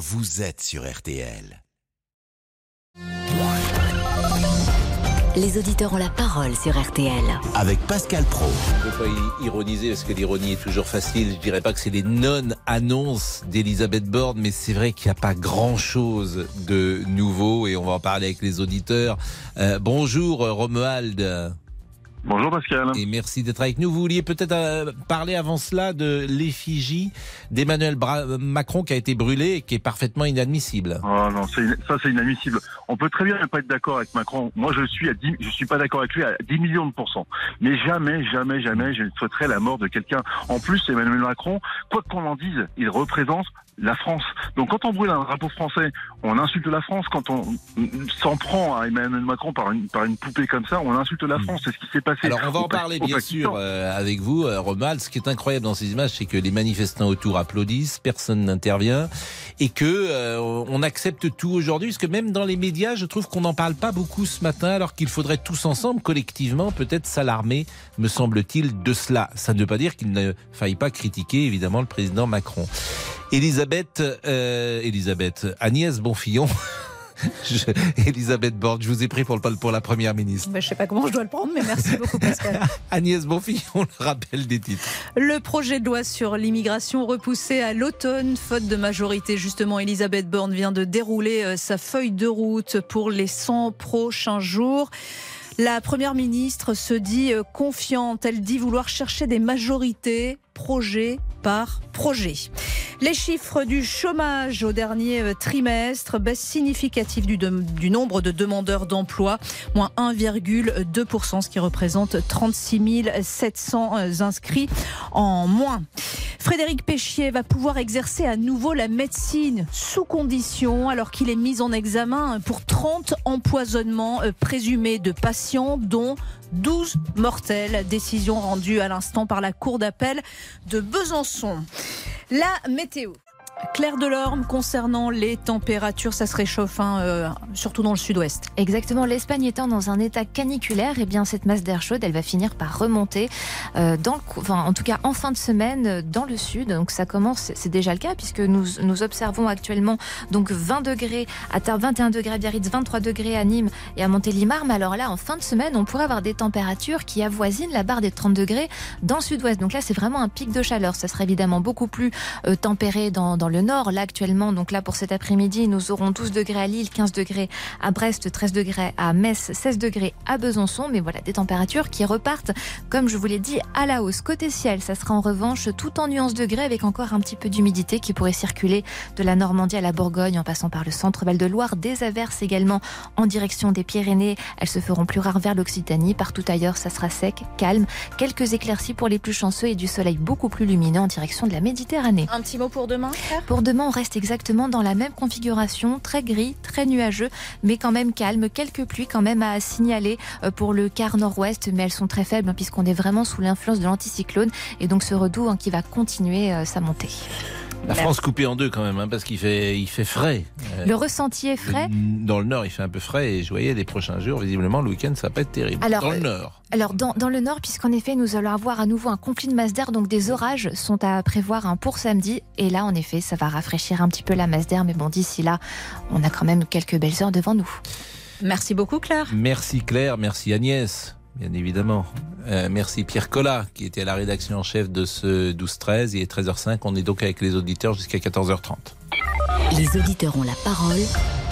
vous êtes sur RTL. Les auditeurs ont la parole sur RTL. Avec Pascal Pro. Je ne veux pas ironiser parce que l'ironie est toujours facile. Je dirais pas que c'est les non-annonces d'Elisabeth Borne, mais c'est vrai qu'il n'y a pas grand-chose de nouveau et on va en parler avec les auditeurs. Euh, bonjour Romuald. Bonjour Pascal. Et merci d'être avec nous. Vous vouliez peut-être euh, parler avant cela de l'effigie d'Emmanuel Macron qui a été brûlée et qui est parfaitement inadmissible. Oh non, ça c'est inadmissible. On peut très bien ne pas être d'accord avec Macron. Moi je suis à 10, je suis pas d'accord avec lui à 10 millions de pourcents. Mais jamais, jamais, jamais je ne souhaiterais la mort de quelqu'un. En plus, Emmanuel Macron, quoi qu'on en dise, il représente la France. Donc quand on brûle un drapeau français, on insulte la France. Quand on s'en prend à Emmanuel Macron par une, par une poupée comme ça, on insulte la hmm. France. C'est ce qui s'est passé. Alors on va en parler bien sûr euh, avec vous, euh, Romuald. Ce qui est incroyable dans ces images, c'est que les manifestants autour applaudissent, personne n'intervient, et que euh, on accepte tout aujourd'hui. Parce que même dans les médias, je trouve qu'on n'en parle pas beaucoup ce matin, alors qu'il faudrait tous ensemble, collectivement, peut-être s'alarmer, me semble-t-il, de cela. Ça ne veut pas dire qu'il ne faille pas critiquer évidemment le président Macron. Elisabeth, euh, Elisabeth, Agnès Bonfillon. Elisabeth Borne, je vous ai pris pour, le, pour la première ministre. je ne sais pas comment je dois le prendre, mais merci beaucoup Pascal. Agnès Bonfillon, le rappel des titres. Le projet de loi sur l'immigration repoussé à l'automne, faute de majorité. Justement, Elisabeth Borne vient de dérouler euh, sa feuille de route pour les 100 prochains jours. La Première ministre se dit euh, confiante. Elle dit vouloir chercher des majorités projet par projet. Les chiffres du chômage au dernier euh, trimestre, baisse significative du, du nombre de demandeurs d'emploi, moins 1,2%, ce qui représente 36 700 euh, inscrits en moins. Frédéric Péchier va pouvoir exercer à nouveau la médecine sous condition alors qu'il est mis en examen pour 30 empoisonnements euh, présumés de patients dont 12 mortels. Décision rendue à l'instant par la Cour d'appel de Besançon. La météo. Claire Delorme, concernant les températures, ça se réchauffe, hein, euh, surtout dans le sud-ouest. Exactement. L'Espagne étant dans un état caniculaire, et eh bien cette masse d'air chaude, elle va finir par remonter, euh, dans enfin, en tout cas en fin de semaine, euh, dans le sud. Donc ça commence, c'est déjà le cas, puisque nous, nous observons actuellement donc 20 degrés à Tarbes, 21 degrés à Biarritz, 23 degrés à Nîmes et à Montélimar. Mais alors là, en fin de semaine, on pourrait avoir des températures qui avoisinent la barre des 30 degrés dans le sud-ouest. Donc là, c'est vraiment un pic de chaleur. Ça sera évidemment beaucoup plus tempéré dans, dans le nord, là actuellement, donc là pour cet après-midi, nous aurons 12 degrés à Lille, 15 degrés à Brest, 13 degrés à Metz, 16 degrés à Besançon. Mais voilà, des températures qui repartent, comme je vous l'ai dit, à la hausse. Côté ciel, ça sera en revanche tout en nuances degrés avec encore un petit peu d'humidité qui pourrait circuler de la Normandie à la Bourgogne en passant par le centre Val-de-Loire. Des averses également en direction des Pyrénées. Elles se feront plus rares vers l'Occitanie. Partout ailleurs, ça sera sec, calme. Quelques éclaircies pour les plus chanceux et du soleil beaucoup plus lumineux en direction de la Méditerranée. Un petit mot pour demain, Pour demain, on reste exactement dans la même configuration, très gris, très nuageux, mais quand même calme. Quelques pluies quand même à signaler euh, pour le quart nord-ouest, mais elles sont très faibles hein, puisqu'on est vraiment sous l'influence de l'anticyclone et donc ce redout hein, qui va continuer euh, sa montée. La France coupée en deux quand même, hein, parce qu'il fait, il fait frais. Euh, le ressenti est frais. Dans le nord, il fait un peu frais et je voyais les prochains jours, visiblement, le week-end, ça va pas être terrible. Alors, dans le nord. Alors, dans, dans le nord, puisqu'en effet, nous allons avoir à nouveau un conflit de masse d'air, donc des orages sont à prévoir hein, pour samedi. Et là, en effet, ça va rafraîchir un petit peu la masse d'air, mais bon, d'ici là, on a quand même quelques belles heures devant nous. Merci beaucoup, Claire. Merci, Claire. Merci, Agnès bien évidemment. Euh, merci Pierre Collat, qui était à la rédaction en chef de ce 12-13. Il est 13h05. On est donc avec les auditeurs jusqu'à 14h30. Les auditeurs ont la parole.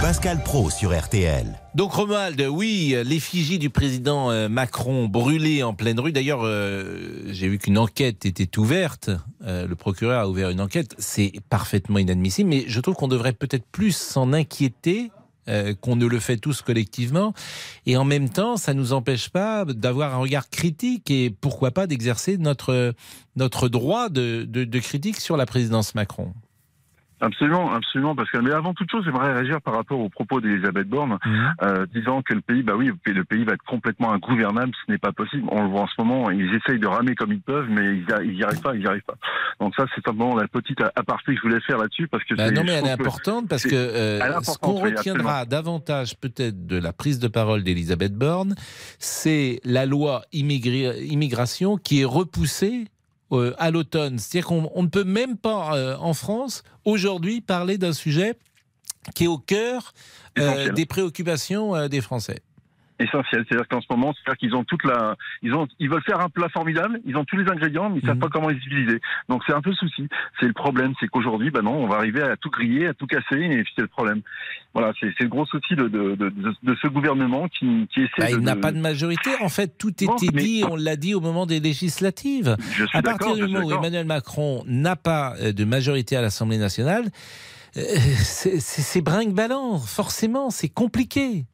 Pascal Pro sur RTL. Donc Romuald, oui, l'effigie du président euh, Macron brûlée en pleine rue. D'ailleurs, euh, j'ai vu qu'une enquête était ouverte. le procureur a ouvert une enquête. C'est parfaitement inadmissible, mais je trouve qu'on devrait peut-être plus s'en inquiéter euh, qu'on ne le fait tous collectivement. Et en même temps, ça ne nous empêche pas d'avoir un regard critique et pourquoi pas d'exercer notre, notre droit de, de critique sur la présidence Macron. Absolument, absolument, parce que mais avant toute chose, j'aimerais réagir par rapport aux propos d'Elisabeth Borne, mhm. euh, disant que le pays, bah oui, le pays va être complètement ingouvernable, ce n'est pas possible. On le voit en ce moment, ils essayent de ramer comme ils peuvent, mais ils n'y arrivent pas, ils n'y arrivent pas. Donc ça, c'est simplement la petite aparté que je voulais faire là-dessus, parce que bah non, mais elle est importante parce que euh, ce qu'on retiendra davantage peut-être de la prise de parole d'Elisabeth Borne, c'est la loi immigration qui est repoussée euh, à l'automne. C'est-à-dire qu'on on ne peut même pas, euh, en France, aujourd'hui, parler d'un sujet qui est au cœur euh, des préoccupations des Français. Essentiel. C'est-à-dire qu'en ce moment, c'est-à-dire qu'ils ont toute la, ils ont, ils veulent faire un plat formidable, ils ont tous les ingrédients, mais ils savent Mhm. pas comment les utiliser. Donc c'est un peu le souci. C'est le problème, c'est qu'aujourd'hui, ben non, on va arriver à tout griller, à tout casser, et c'est le problème. Voilà, c'est le gros souci de, de, de, ce gouvernement qui, qui essaie Bah, de. il n'a pas de majorité. En fait, tout Non, était mais- dit, on l'a dit au moment des législatives. Je suis À partir du moment où. Emmanuel Macron n'a pas euh, de majorité à l'Assemblée nationale, euh, c'est brinque-ballant, forcément, c'est compliqué.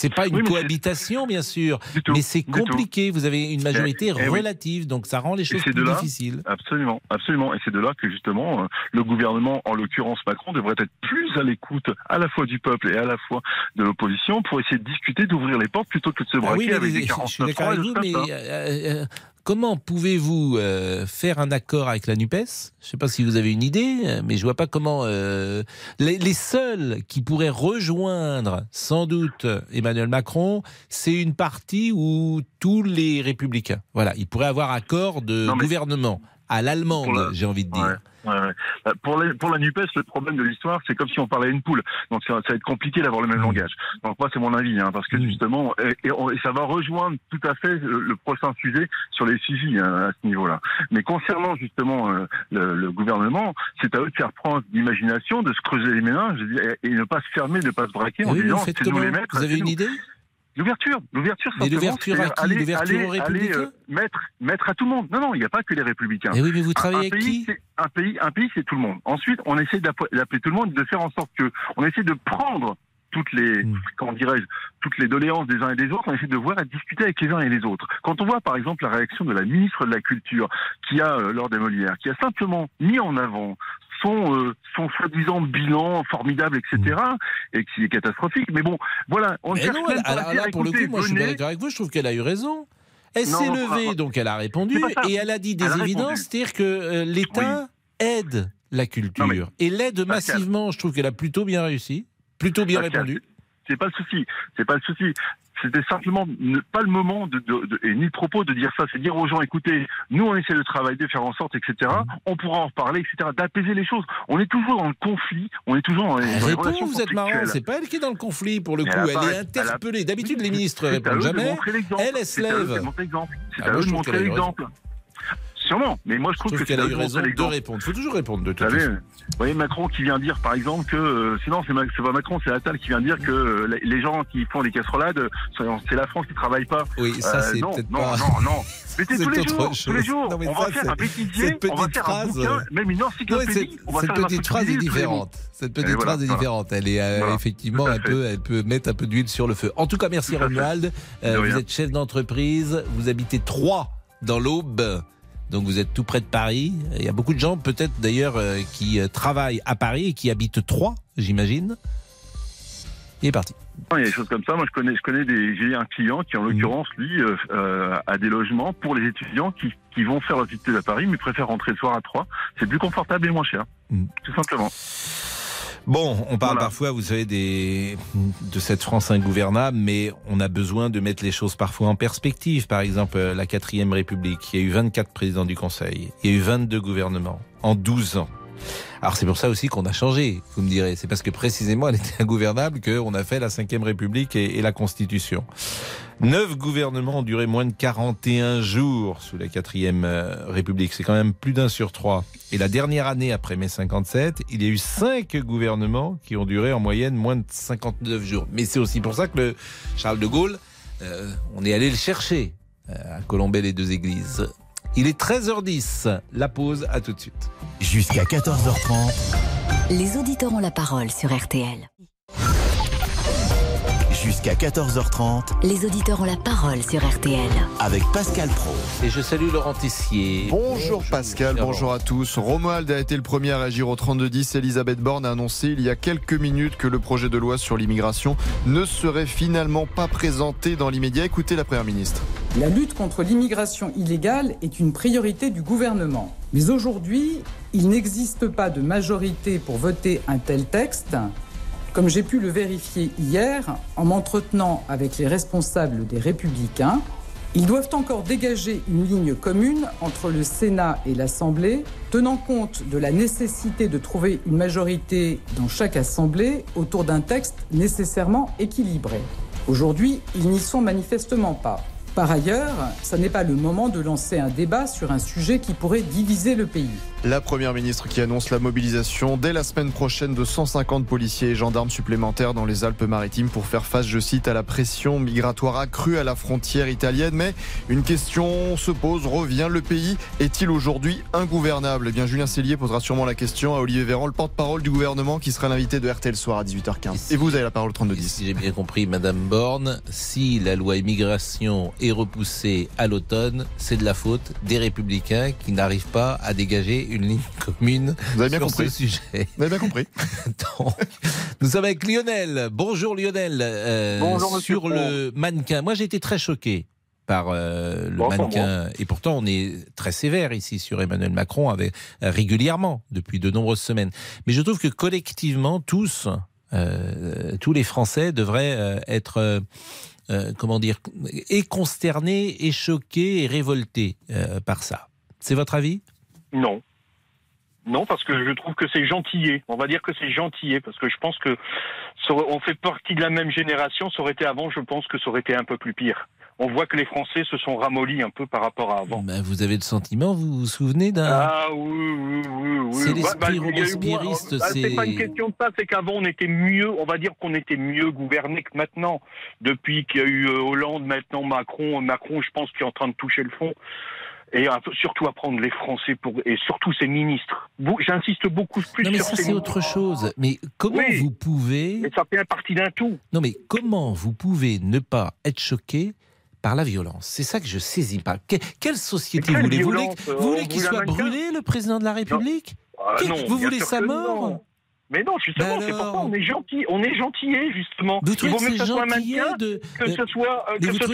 C'est pas une Oui, cohabitation, bien sûr, tout, mais c'est compliqué. Vous avez une majorité eh relative, donc ça rend les choses plus de là- difficiles. Absolument, absolument. Et c'est de là que justement euh, le gouvernement, en l'occurrence Macron, devrait être plus à l'écoute à la fois du peuple et à la fois de l'opposition pour essayer de discuter, d'ouvrir les portes plutôt que de se Ah braquer oui, mais avec les- des je suis 49 d'accord avec vous, mais euh, euh, comment pouvez-vous euh, faire un accord avec la NUPES? Je ne sais pas si vous avez une idée, euh, mais je vois pas comment... euh, les, les seuls qui pourraient rejoindre, sans doute, Emmanuel Macron, c'est une partie où tous les républicains, voilà, ils pourraient avoir accord de Non, mais- gouvernement, à l'allemande, j'ai envie de dire. Ouais. Ouais, ouais. Euh, Pour, la, pour la NUPES, le problème de l'histoire, c'est comme si on parlait à une poule. Donc ça, ça va être compliqué d'avoir le même langage. Donc moi, c'est mon avis, hein, parce que justement, et, et on- et ça va rejoindre tout à fait le, le prochain sujet sur les Fidji hein, à ce niveau-là. Mais concernant justement euh, le, le gouvernement, c'est à eux de faire preuve d'imagination, de se creuser les méninges et, et ne pas se fermer, ne pas se braquer en disant c'est nous les maîtres. Vous avez une nous. idée? L'ouverture, l'ouverture. Mais l'ouverture à qui aller- L'ouverture aller- aux aller, républicains euh, mettre, mettre à tout le monde. Non, non, il n'y a pas que les républicains. Eh oui, mais vous travaillez un avec pays, qui c'est- un pays, un pays, c'est tout le monde. Ensuite, on essaie d'app- d'appeler tout le monde, de faire en sorte que, on essaie de prendre toutes les, Mm. comment dirais-je, toutes les doléances des uns et des autres, on essaie de voir et de discuter avec les uns et les autres. Quand on voit, par exemple, la réaction de la ministre de la Culture, qui a, euh, lors des Molières, qui a simplement mis en avant son, euh, son soi-disant bilan formidable, etc., et qui est catastrophique. Mais bon, voilà, on ne Mais cherche non, même elle- pas à alors dire, là, pour le coup, moi, je suis d'accord avec vous. Je trouve qu'elle a eu raison. Elle s'est levée, donc elle a répondu, et elle a dit des Elle évidences, c'est-à-dire que euh, l'État aide la culture. Non, et l'aide massivement, je trouve qu'elle a plutôt bien réussi, plutôt bien répondu. C'est pas le souci. C'est pas le souci. C'était simplement ne- pas le moment de, de- de- et ni le propos de dire ça. C'est dire aux gens, écoutez, nous on essaie de travailler, de faire en sorte, etc. Mhm. On pourra en reparler, etc. D'apaiser les choses. On est toujours dans le conflit. On est toujours dans les, Elle dans les répond, relations vous êtes marrant, c'est pas elle qui est dans le conflit pour le coup, elle est interpellée. D'habitude, les ministres répondent jamais. Elle, elle se C'est à eux lève. de montrer l'exemple. C'est Ah, à eux de montrer l'exemple. Sûrement. Mais moi je Je trouve que qu'elle a eu raison de répondre. Il faut toujours répondre de Vous toute façon. vous voyez Macron qui vient dire par exemple que euh, sinon c'est pas Macron c'est Attal qui vient dire que euh, les- gens qui font les casserolades euh, c'est la France qui travaille pas. Oui, ça Euh, c'est non, peut-être non, pas. non, non. Mais c'est tous les jours, tous les jours. Non, on ça, va faire un on va un phrase, bouquin, même une Non, encyclopédie. cette, on va cette faire un petite phrase est différente. Cette petite voilà, phrase est voilà. différente. Elle est euh, Voilà, effectivement un peu, elle peut mettre un peu d'huile sur le feu. En tout cas, merci. Romuald. Vous êtes chef d'entreprise. Vous habitez Troyes dans l'Aube. Donc vous êtes tout près de Paris. Il y a beaucoup de gens peut-être d'ailleurs euh, qui euh, travaillent à Paris et qui habitent Troyes, j'imagine. Il est parti. Il y a des choses comme ça. Moi, je connais, je connais des, j'ai un client qui, en Mhm. l'occurrence, lui, euh, a des logements pour les étudiants qui, qui vont faire leurs études à Paris, mais préfèrent rentrer le soir à Troyes. C'est plus confortable et moins cher. Mhm. Tout simplement. Bon, on parle Voilà. parfois, vous savez, des, de cette France ingouvernable, mais on a besoin de mettre les choses parfois en perspective. Par exemple, la quatrième République, il y a eu 24 présidents du Conseil, il y a eu 22 gouvernements en 12 ans. Alors c'est pour ça aussi qu'on a changé, vous me direz. C'est parce que précisément elle était ingouvernable qu'on a fait la cinquième République et, la Constitution. Neuf gouvernements ont duré moins de 41 jours sous la quatrième euh, République. C'est quand même plus d'un sur trois. Et la dernière année après mai 57, il y a eu cinq gouvernements qui ont duré en moyenne moins de 59 jours. Mais c'est aussi pour ça que le Charles de Gaulle, euh, on est allé le chercher euh, à Colombey les deux églises. Il est 13h10. La pause, à tout de suite. Jusqu'à 14h30, Les auditeurs ont la parole sur RTL. jusqu'à 14h30 Les auditeurs ont la parole sur RTL. avec Pascal Pro. Et je salue Laurent Tessier. Bonjour Pascal, bonjour à tous. Romuald a été le premier à réagir au 3210. Elisabeth Borne a annoncé il y a quelques minutes que le projet de loi sur l'immigration ne serait finalement pas présenté dans l'immédiat. Écoutez la Première ministre. La lutte contre l'immigration illégale est une priorité du gouvernement. Mais aujourd'hui, il n'existe pas de majorité pour voter un tel texte. Comme j'ai pu le vérifier hier en m'entretenant avec les responsables des Républicains, Ils doivent encore dégager une ligne commune entre le Sénat et l'Assemblée, tenant compte de la nécessité de trouver une majorité dans chaque Assemblée autour d'un texte nécessairement équilibré. Aujourd'hui, ils n'y sont manifestement pas. Par ailleurs, ce n'est pas le moment de lancer un débat sur un sujet qui pourrait diviser le pays. La Première ministre qui annonce la mobilisation dès la semaine prochaine de 150 policiers et gendarmes supplémentaires dans les Alpes-Maritimes pour faire face, je cite, à la pression migratoire accrue à la frontière italienne. Mais une question se pose, revient, le pays est-il aujourd'hui ingouvernable? Eh bien, Julien Cellier posera sûrement la question à Olivier Véran, le porte-parole du gouvernement, qui sera l'invité de RTL Soir à 18h15. Et, vous avez la parole 32-10. Si j'ai bien compris, Madame Borne, si la loi immigration est repoussée à l'automne, c'est de la faute des Républicains qui n'arrivent pas à dégager une ligne commune Vous avez bien sur compris. ce sujet. Vous avez bien compris. Donc, nous sommes avec Lionel. Bonjour Lionel. Euh, Bonjour, sur le mannequin. Moi j'ai été très choqué par euh, le Bon, mannequin. Et pourtant, on est très sévère ici sur Emmanuel Macron avec, euh, régulièrement depuis de nombreuses semaines. Mais je trouve que collectivement, tous, euh, tous les Français devraient euh, être, euh, euh, comment dire, et consternés, et choqués, et révoltés euh, par ça. C'est votre avis? Non. Non, parce que je trouve que c'est gentillé. On va dire que c'est gentillé, parce que je pense que on fait partie de la même génération. Ça aurait été avant, je pense que ça aurait été un peu plus pire. On voit que les Français se sont ramollis un peu par rapport à avant. Ben, Vous avez le sentiment, vous vous souvenez d'un... Ah oui, oui, oui, oui. C'est Bah, l'esprit bah, robespierriste, bah, C'est pas une question de ça, c'est qu'avant on était mieux, on va dire qu'on était mieux gouverné que maintenant. Depuis qu'il y a eu euh, Hollande, maintenant Macron, Macron je pense qu'il est en train de toucher le fond. Et surtout à prendre les Français pour et surtout ses ministres. J'insiste beaucoup plus Non mais sur ça ces c'est autre chose. Mais comment Oui. vous pouvez Mais ça fait partie d'un tout. Non mais comment vous pouvez ne pas être choqué par la violence? C'est ça que je saisis pas. Que- quelle société quelle voulez-vous? Vous voulez, euh, vous voulez on qu'il soit brûlé le président de la République? Ah, non, Vous voulez sa mort? non. Mais non, justement, Ben c'est pour ça alors on est gentil, on est gentillé justement. Vous Il vaut que mieux que c'est ce soit un mannequin de... que ce soit euh, mais soit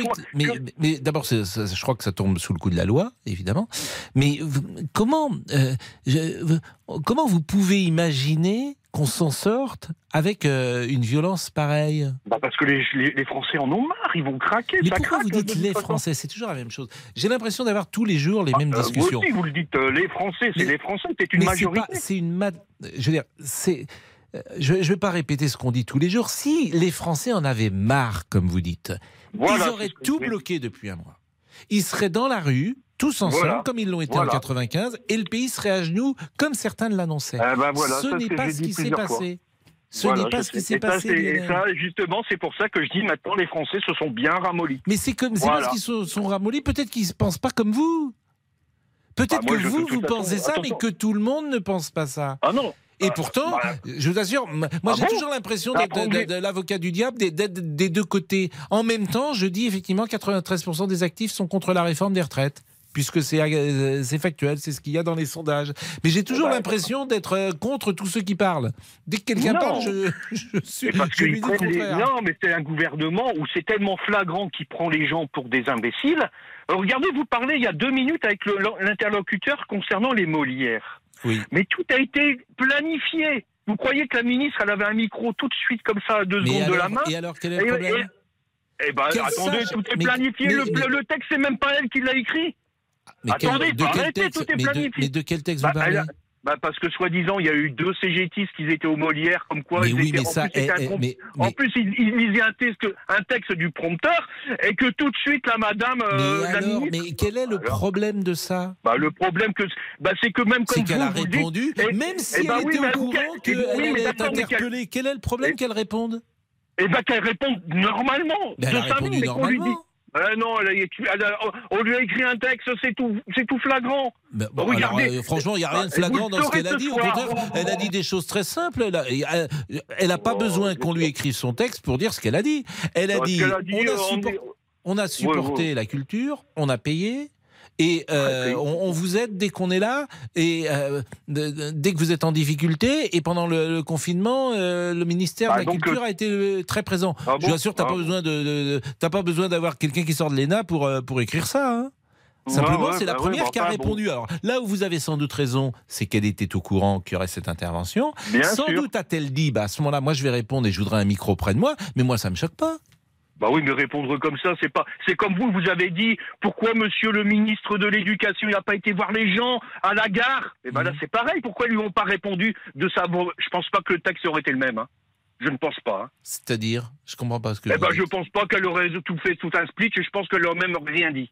que- d'abord, je crois que ça tombe sous le coup de la loi, évidemment. Mais vous- comment, euh, je- comment vous pouvez imaginer qu'on s'en sorte avec euh, une violence pareille Bah parce que les, les, les Français en ont marre, ils vont craquer. Mais ça pourquoi craque, vous dites les. Français? C'est toujours la même chose. J'ai l'impression d'avoir tous les jours les mêmes Euh, vous discussions. aussi, vous le dites, euh, les Français, c'est les Français, c'est une Mais majorité. c'est une ma- Je veux dire, c'est. euh, Je ne vais pas répéter ce qu'on dit tous les jours. Si les Français en avaient marre, comme vous dites, Voilà, ils auraient tout bloqué depuis un mois. Ils seraient dans la rue, tous ensemble, Voilà. comme ils l'ont été Voilà. en 95, et le pays serait à genoux, comme certains l'annonçaient. Eh ben voilà, ce n'est pas ce qui s'est passé. Ce Voilà, n'est pas ce qui s'est passé. et ça, justement, c'est pour ça que je dis maintenant les Français se sont bien ramollis. Mais c'est comme c'est parce qu'ils sont, sont ramollis, peut-être qu'ils ne pensent pas comme vous. Peut-être Ah, moi, que je- vous, vous façon, pensez ça, mais que tout le monde ne pense pas ça. Ah non Et Ah, pourtant, bah, je vous assure, moi Ah j'ai bon toujours l'impression d'être de l'avocat du diable des, des- des deux côtés. En même temps, je dis effectivement 93% des actifs sont contre la réforme des retraites. Puisque c'est euh, c'est factuel, c'est ce qu'il y a dans les sondages. Mais j'ai toujours Bah, l'impression d'être euh, contre tous ceux qui parlent. Dès que quelqu'un parle, je, je suis. Parce je lui dis le les-. Non, mais c'est un gouvernement où c'est tellement flagrant qu'il prend les gens pour des imbéciles. Euh, Regardez, vous parlez il y a deux minutes avec l'interlocuteur concernant les Molières. Oui. Mais tout a été planifié. Vous croyez que la ministre, elle avait un micro tout de suite comme ça à deux Mais secondes de la main et alors, quel est le Et- Eh ben, attendez, tout est mais- planifié. mais- le, le texte, c'est même pas elle qui l'a écrit. Mais quel- attendez, de, quel arrêtez, texte, tout est mais, de, planifié. mais de quel texte Bah, vous parlez elle Bah parce que soi-disant, il y a eu deux CGTistes qui étaient aux Molières, comme quoi Mais ils oui, étaient- mais en ça. plus, eh, un eh, mais, En plus, il, il lisait un texte, un texte du prompteur et que tout de suite, la madame, euh, mais la alors, ministre- mais quel est le Alors problème de ça? Bah, le problème que, bah, c'est que même comme qu'elle a vous dites- répondu, et- même si eh ben elle oui, était au courant oui, qu'elle mais qu'elle- interpellée. Quel est le problème Et- qu'elle réponde? eh ben qu'elle réponde normalement. Ben, Elle de a répondu normalement. Euh, non, elle a écrit- elle a- on lui a écrit un texte, c'est tout, c'est tout flagrant. Ben, bon, Regardez. alors, euh, franchement, il n'y a rien de Bah, flagrant dans ce qu'elle a dit. Au soir. contraire, elle a dit des choses très simples. Elle n'a pas Oh, besoin qu'on lui écrive son texte pour dire ce qu'elle a dit. Elle a dit, a dit, on, a euh, on supporté la culture, on a payé. Et euh, payé. on, on vous aide dès qu'on est là, et euh, dès que vous êtes en difficulté. Et pendant le, le confinement, euh, le ministère Bah, de la Culture a été très présent. Ah Je bon vous assure, t'as Ah pas besoin de, de- de- t'as pas besoin d'avoir quelqu'un qui sort de l'ENA pour pour écrire ça. hein. Simplement, Ouais, ouais, c'est la bah ouais, première bah qui a répondu. Alors là où vous avez sans doute raison, c'est qu'elle était au courant qu'il y aurait cette intervention. Bien sans sûr. doute a-t-elle dit, bah, à ce moment-là, moi je vais répondre et je voudrais un micro près de moi, mais moi ça me choque pas. Bah oui, mais répondre comme ça, c'est pas. C'est comme vous, vous avez dit pourquoi Monsieur le ministre de l'Éducation n'a pas été voir les gens à la gare? Et ben là, Mhm. c'est pareil. Pourquoi ils lui ont pas répondu de ça Bon, Je pense pas que le texte aurait été le même. hein. Je ne pense pas. hein. C'est-à-dire? Je comprends pas ce que Eh ben, je pense pas qu'elle aurait tout fait tout un split. Et je pense qu'elle aurait même rien dit.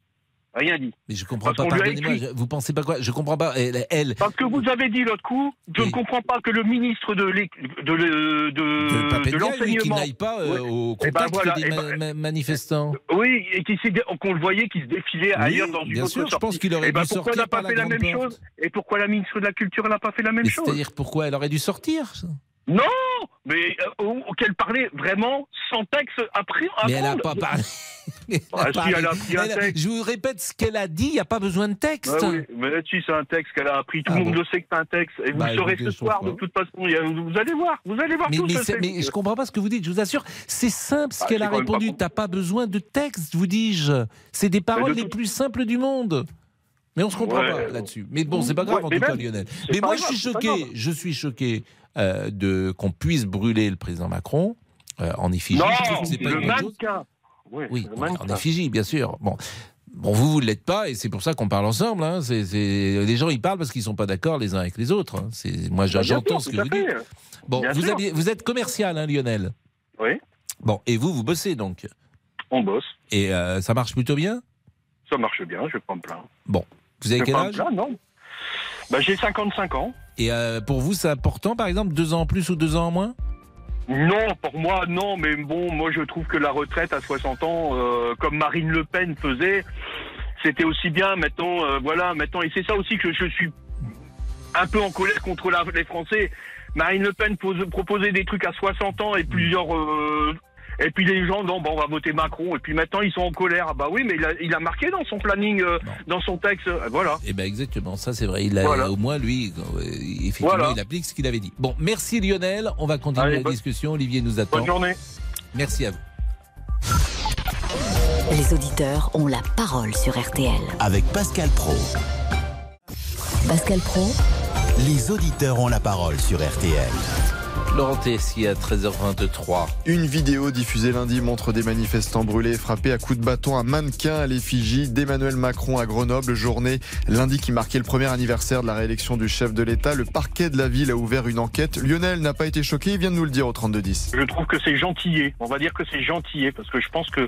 Rien dit. Mais je comprends Parce pas, pardonnez-moi, vous pensez pas quoi? Je comprends pas. Elle, elle Parce que vous avez dit l'autre coup, je ne comprends pas que le ministre de l'é- de, l'enseignement, n'aille pas euh, au Eh ben contact voilà, des eh ma- ben- ma- manifestants. oui, et qu'on le voyait qui se défilait Oui, ailleurs dans une bien autre sûr, je pense qu'il aurait Eh ben, dû pourquoi elle sortir n'a pas par fait la même porte. chose? Et pourquoi la ministre de la Culture n'a pas fait la même Mais chose? C'est-à-dire pourquoi Elle aurait dû sortir Non Mais euh, qu'elle parlait vraiment sans texte après. Mais elle n'a pas parlé. Elle a Ah, si, parlé. elle a pris un texte. Je vous répète ce qu'elle a dit, il n'y a pas besoin de texte. Ah oui, mais si c'est un texte qu'elle a appris, tout Ah le monde bon le sait que c'est un texte. Et vous Bah, le saurez ce soir, pas. de toute façon. Vous allez voir, vous allez voir Mais, tout mais, ça. mais je comprends pas ce que vous dites, je vous assure. C'est simple ce Ah, qu'elle a répondu. bon. T'as pas besoin de texte, vous dis-je. C'est des paroles les plus simples du monde. Mais on se comprend Ouais. pas là-dessus. Mais bon, c'est pas grave Ouais, en tout cas, Lionel. Mais moi, grave, je suis choqué. Je suis choqué euh, de qu'on puisse brûler le président Macron euh, en effigie. Non, Je trouve que c'est pas le une bonne chose. Oui, Oui, le bon, mannequin. en effigie, bien sûr. Bon. Bon, vous, vous ne l'êtes pas, et c'est pour ça qu'on parle ensemble. Hein. C'est, c'est- Les gens, ils parlent parce qu'ils sont pas d'accord les uns avec les autres. hein. C'est... Moi, j'entends sûr, ce que vous dites. Bon, Bien vous, sûr. aviez- vous êtes commercial, hein, Lionel Oui, Bon, et vous, vous bossez donc. on bosse. Et euh, ça marche plutôt bien? Ça marche bien, je me plaindre. Bon, vous avez Je quel âge? non bah, J'ai 55 ans. Et euh, pour vous, c'est important, par exemple, deux ans en plus ou deux ans en moins? Non, pour moi, non, mais bon, moi je trouve que la retraite à 60 ans, euh, comme Marine Le Pen faisait, c'était aussi bien. Maintenant, euh, voilà, maintenant, et c'est ça aussi que je suis un peu en colère contre la- les Français. Marine Le Pen pose, proposait des trucs à 60 ans et plusieurs. euh, et puis les gens, non, bon, on va voter Macron. Et puis maintenant, ils sont en colère. Ah bah oui, mais il a, il a marqué dans son planning, euh, dans son texte. euh, voilà. Eh bien, exactement, ça c'est vrai. Il a, Voilà. Au moins, lui, euh, effectivement, Voilà. il applique ce qu'il avait dit. Bon, merci Lionel. On va continuer Allez, la bonne- discussion. Olivier nous attend. Bonne journée. Merci à vous. Les auditeurs ont la parole sur RTL. Avec Pascal Pro. Pascal Pro, Les auditeurs ont la parole sur RTL. Laurent Tessier à 13h23. Une vidéo diffusée lundi montre des manifestants brûlés et frappés à coups de bâton un mannequin à l'effigie d'Emmanuel Macron à Grenoble. Journée lundi qui marquait le premier anniversaire de la réélection du chef de l'État. Le parquet de la ville a ouvert une enquête. Lionel n'a pas été choqué, il vient de nous le dire au 3210. Je trouve que c'est gentillé. On va dire que c'est gentillé parce que je pense que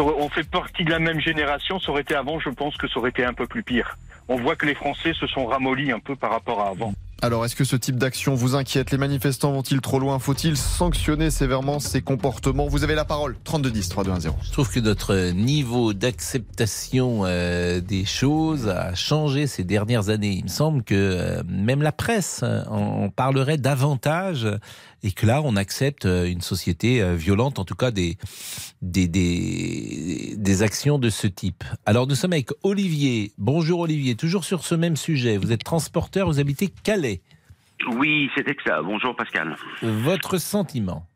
on fait partie de la même génération. Ça aurait été avant, je pense que ça aurait été un peu plus pire. On voit que les Français se sont ramollis un peu par rapport à avant. Alors, est-ce que ce type d'action vous inquiète? Les manifestants vont-ils trop loin? Faut-il sanctionner sévèrement ces comportements? Vous avez la parole. 3210, 3210. Je trouve que notre niveau d'acceptation euh, des choses a changé ces dernières années. Il me semble que euh, même la presse euh, en, en parlerait davantage et que là, on accepte euh, une société euh, violente, en tout cas des, des, des, des actions de ce type. Alors, nous sommes avec Olivier. Bonjour Olivier, toujours sur ce même sujet. Vous êtes transporteur, vous habitez Calais. Oui, c'était que ça. Bonjour Pascal. Votre sentiment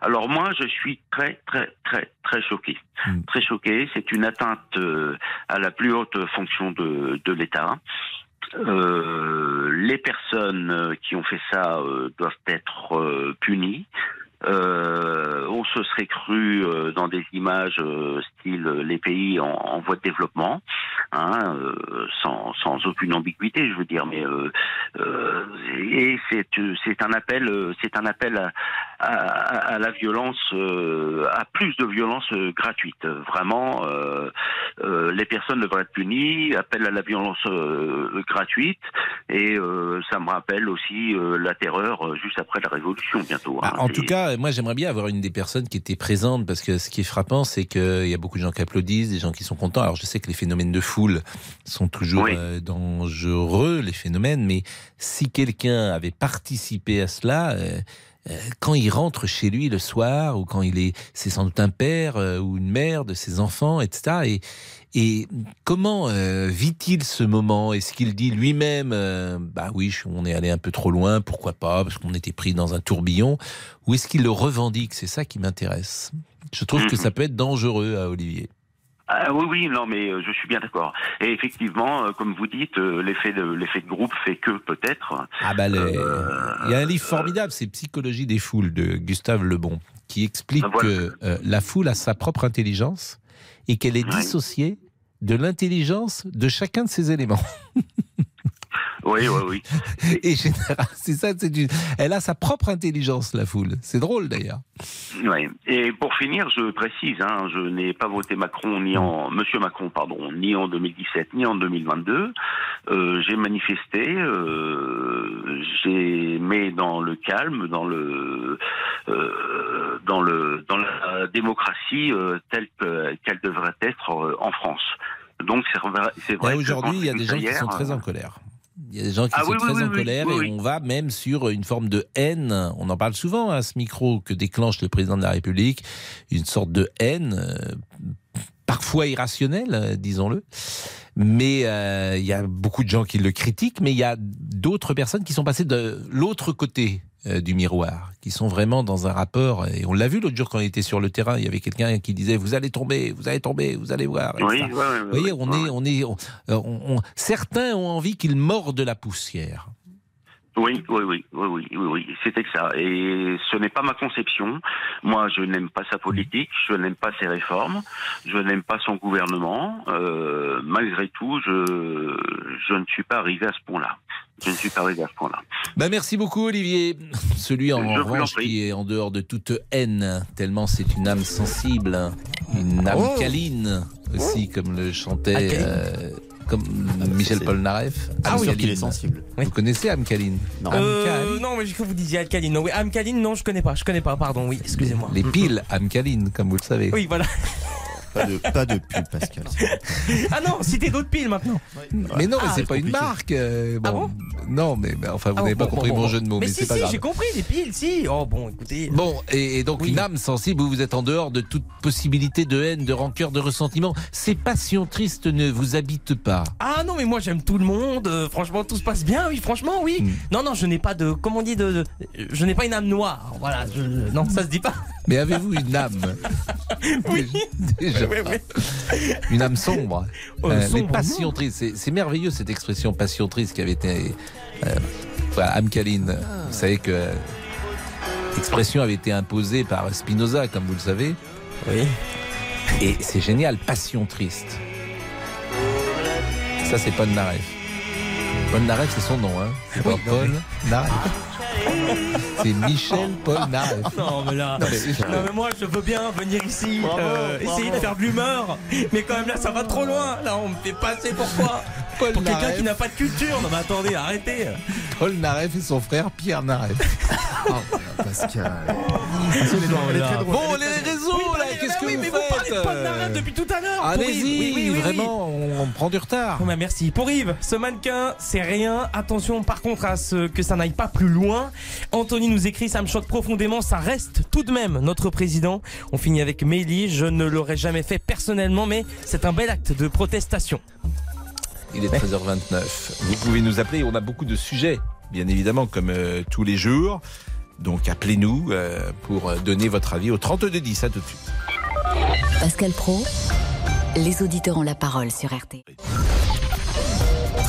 Alors moi, je suis très, très, très, très choqué. Hmm. Très choqué. C'est une atteinte euh, à la plus haute fonction de, de l'État. Euh, les personnes euh, qui ont fait ça euh, doivent être punies. Euh, on se serait cru euh, dans des images euh, style euh, les pays en, en voie de développement, hein, euh, sans, sans aucune ambiguïté, je veux dire. Mais euh, euh, et c'est un appel, c'est un appel à, à, à la violence, euh, à plus de violence gratuite. Vraiment, euh, euh, les personnes devraient être punies. Appel à la violence euh, gratuite. Et euh, ça me rappelle aussi euh, la terreur juste après la Révolution bientôt. Bah, hein. en C'est- tout cas, moi j'aimerais bien avoir une des personnes qui était présente parce que ce qui est frappant, c'est qu'il y a beaucoup de gens qui applaudissent, des gens qui sont contents. Alors je sais que les phénomènes de foule sont toujours Oui. euh, dangereux, les phénomènes, mais si quelqu'un avait participé à cela, euh, euh, quand il rentre chez lui le soir ou quand il est, c'est sans doute un père euh, ou une mère de ses enfants, etc. Et, et comment euh, vit-il ce moment? Est-ce qu'il dit lui-même, euh, bah oui, on est allé un peu trop loin, pourquoi pas, parce qu'on était pris dans un tourbillon, ou est-ce qu'il le revendique? C'est ça qui m'intéresse. Je trouve que Mhm. ça peut être dangereux à Olivier. Ah oui, oui, non, mais euh, je suis bien d'accord. Et effectivement, euh, comme vous dites, l'effet de l'effet de groupe fait que peut-être. Ah bah, les- il y a un livre formidable, c'est Psychologie des foules de Gustave Lebon, qui explique voilà. que euh, la foule a sa propre intelligence et qu'elle est dissociée de l'intelligence de chacun de ses éléments. Oui, oui, oui. Et général, c'est ça, c'est du... elle a sa propre intelligence, la foule. C'est drôle d'ailleurs. Ouais. Et pour finir, je précise, hein, je n'ai pas voté Macron ni en Monsieur Macron, pardon, ni en 2017 ni en 2022. Euh, j'ai manifesté, euh, j'ai mais dans le calme, dans le euh, dans le dans la démocratie telle que- qu'elle devrait être en France. Donc c'est vrai, Aujourd'hui, il y a des gens qui sont très en colère. Il y a des gens qui Ah sont oui, très oui, en oui, colère et on va même sur une forme de haine. On en parle souvent à ce micro que déclenche le président de la République, une sorte de haine, euh, parfois irrationnelle, euh, disons-le. Mais euh, il y a beaucoup de gens qui le critiquent, mais il y a d'autres personnes qui sont passées de l'autre côté euh, du miroir, qui sont vraiment dans un rapport. Et on l'a vu l'autre jour quand on était sur le terrain, il y avait quelqu'un qui disait vous allez tomber, vous allez tomber, vous allez voir. Oui, ouais, ouais, Vous voyez, on ouais. est, on est, on- on- certains ont envie qu'il morde la poussière. Oui, oui, oui, oui, oui, oui, oui, c'était que ça. Et ce n'est pas ma conception. Moi, je n'aime pas sa politique, je n'aime pas ses réformes, je n'aime pas son gouvernement. Euh, malgré tout, je, je ne suis pas arrivé à ce point-là. Je ne suis pas arrivé à ce point-là. Ben merci beaucoup Olivier. Celui en Je revanche qui est en dehors de toute haine, tellement c'est une âme sensible, une âme Oh. câline aussi, comme le chantait Alcaline. euh, comme Michel Polnareff. Ah oui, qu'il est sensible. Vous connaissez âme câline Non. Euh, non, mais j'ai cru que vous disiez alcaline. Non, oui, alcaline, non, je connais pas. Je connais pas, pardon. Oui, excusez-moi. Les piles âme câline, comme vous le savez. Oui, voilà. Pas de, pas de pub, Pascal. Ah non, citez d'autres piles maintenant. Mais non, mais Ah, c'est pas une marque. euh, Ah bon, non, mais, mais enfin, vous Ah, n'avez bon, pas bon, compris bon, mon bon. jeu de mots, mais, Mais c'est si, pas si, grave. j'ai compris, les piles, si. Oh bon, écoutez. Bon, et, et donc Oui. une âme sensible, vous, vous êtes en dehors de toute possibilité de haine, de rancœur, de ressentiment. Ces passions tristes ne vous habitent pas. Ah non, mais moi j'aime tout le monde. euh, franchement, tout se passe bien, oui, franchement, oui. Hmm. Non, non, je n'ai pas de. Comment on dit de, de- Je n'ai pas une âme noire. Voilà, je, non, ça se dit pas. Mais avez-vous une âme Oui. Déjà. Oui, oui. Une âme sombre. Euh, Euh, les sombre, passions tristes. C'est, merveilleux cette expression passion triste qui avait été. euh, voilà, âme câline. Vous savez que. euh, L'expression avait été imposée par Spinoza, comme vous le savez. Oui. Et c'est génial, passion triste. Ça, c'est Paul Naref. Paul Naref, c'est son nom, hein. C'est pas Paul Naref. C'est Michel Paul Naref. Non, mais là. Non, mais- Non, mais moi je veux bien venir ici, euh, essayer de faire de l'humeur, mais quand même là ça va trop loin. Là on me fait passer pour quoi Paul Pour quelqu'un Naref. qui n'a pas de culture. Non mais attendez, arrêtez. Paul Naref et son frère Pierre Naref. Pascal. là. Bon, les réseaux, là, qu'est-ce que oui, vous mais faites vous parlez de Paul Naref depuis tout à l'heure. Allez-y, Oui, oui, oui, oui. vraiment, on, on prend du retard. Bon, bah, merci. Pour Yves, ce mannequin, c'est rien. Attention par contre à ce que ça n'aille pas plus loin. Anthony nous écrit, ça me choque profondément, ça reste tout de même notre président. On finit avec Mélie, je ne l'aurais jamais fait personnellement, mais c'est un bel acte de protestation. Il est 13h29. Vous pouvez nous appeler, on a beaucoup de sujets, bien évidemment, comme euh, tous les jours. Donc appelez-nous euh, pour euh, donner votre avis au 3210. À tout de suite. Pascal Pro, les auditeurs ont la parole sur RT.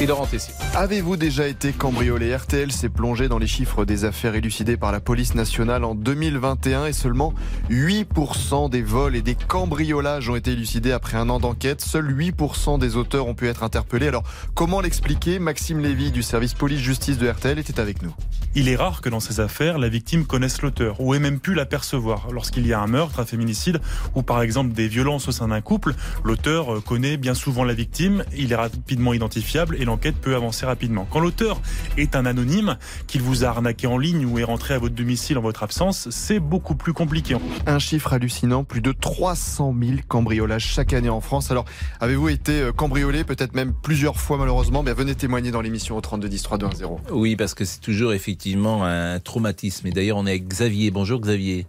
Et Laurent Tessier. Avez-vous déjà été cambriolé RTL s'est plongé dans les chiffres des affaires élucidées par la police nationale en 2021 et seulement 8% des vols et des cambriolages ont été élucidés après un an d'enquête. Seuls 8% des auteurs ont pu être interpellés. Alors comment l'expliquer? Maxime Lévy du service police-justice de RTL était avec nous. Il est rare que dans ces affaires, la victime connaisse l'auteur ou ait même pu l'apercevoir. Lorsqu'il y a un meurtre, un féminicide ou par exemple des violences au sein d'un couple, l'auteur connaît bien souvent la victime, il est rapidement identifiable et l'enquête peut avancer rapidement. Quand l'auteur est un anonyme, qu'il vous a arnaqué en ligne ou est rentré à votre domicile en votre absence, c'est beaucoup plus compliqué. Un chiffre hallucinant, plus de 300 000 cambriolages chaque année en France. Alors, avez-vous été euh, cambriolé, peut-être même plusieurs fois malheureusement Venez témoigner dans l'émission au 32 10 3 2 1 0. Oui, parce que c'est toujours effectivement un traumatisme. Et d'ailleurs, on est avec Xavier. Bonjour Xavier.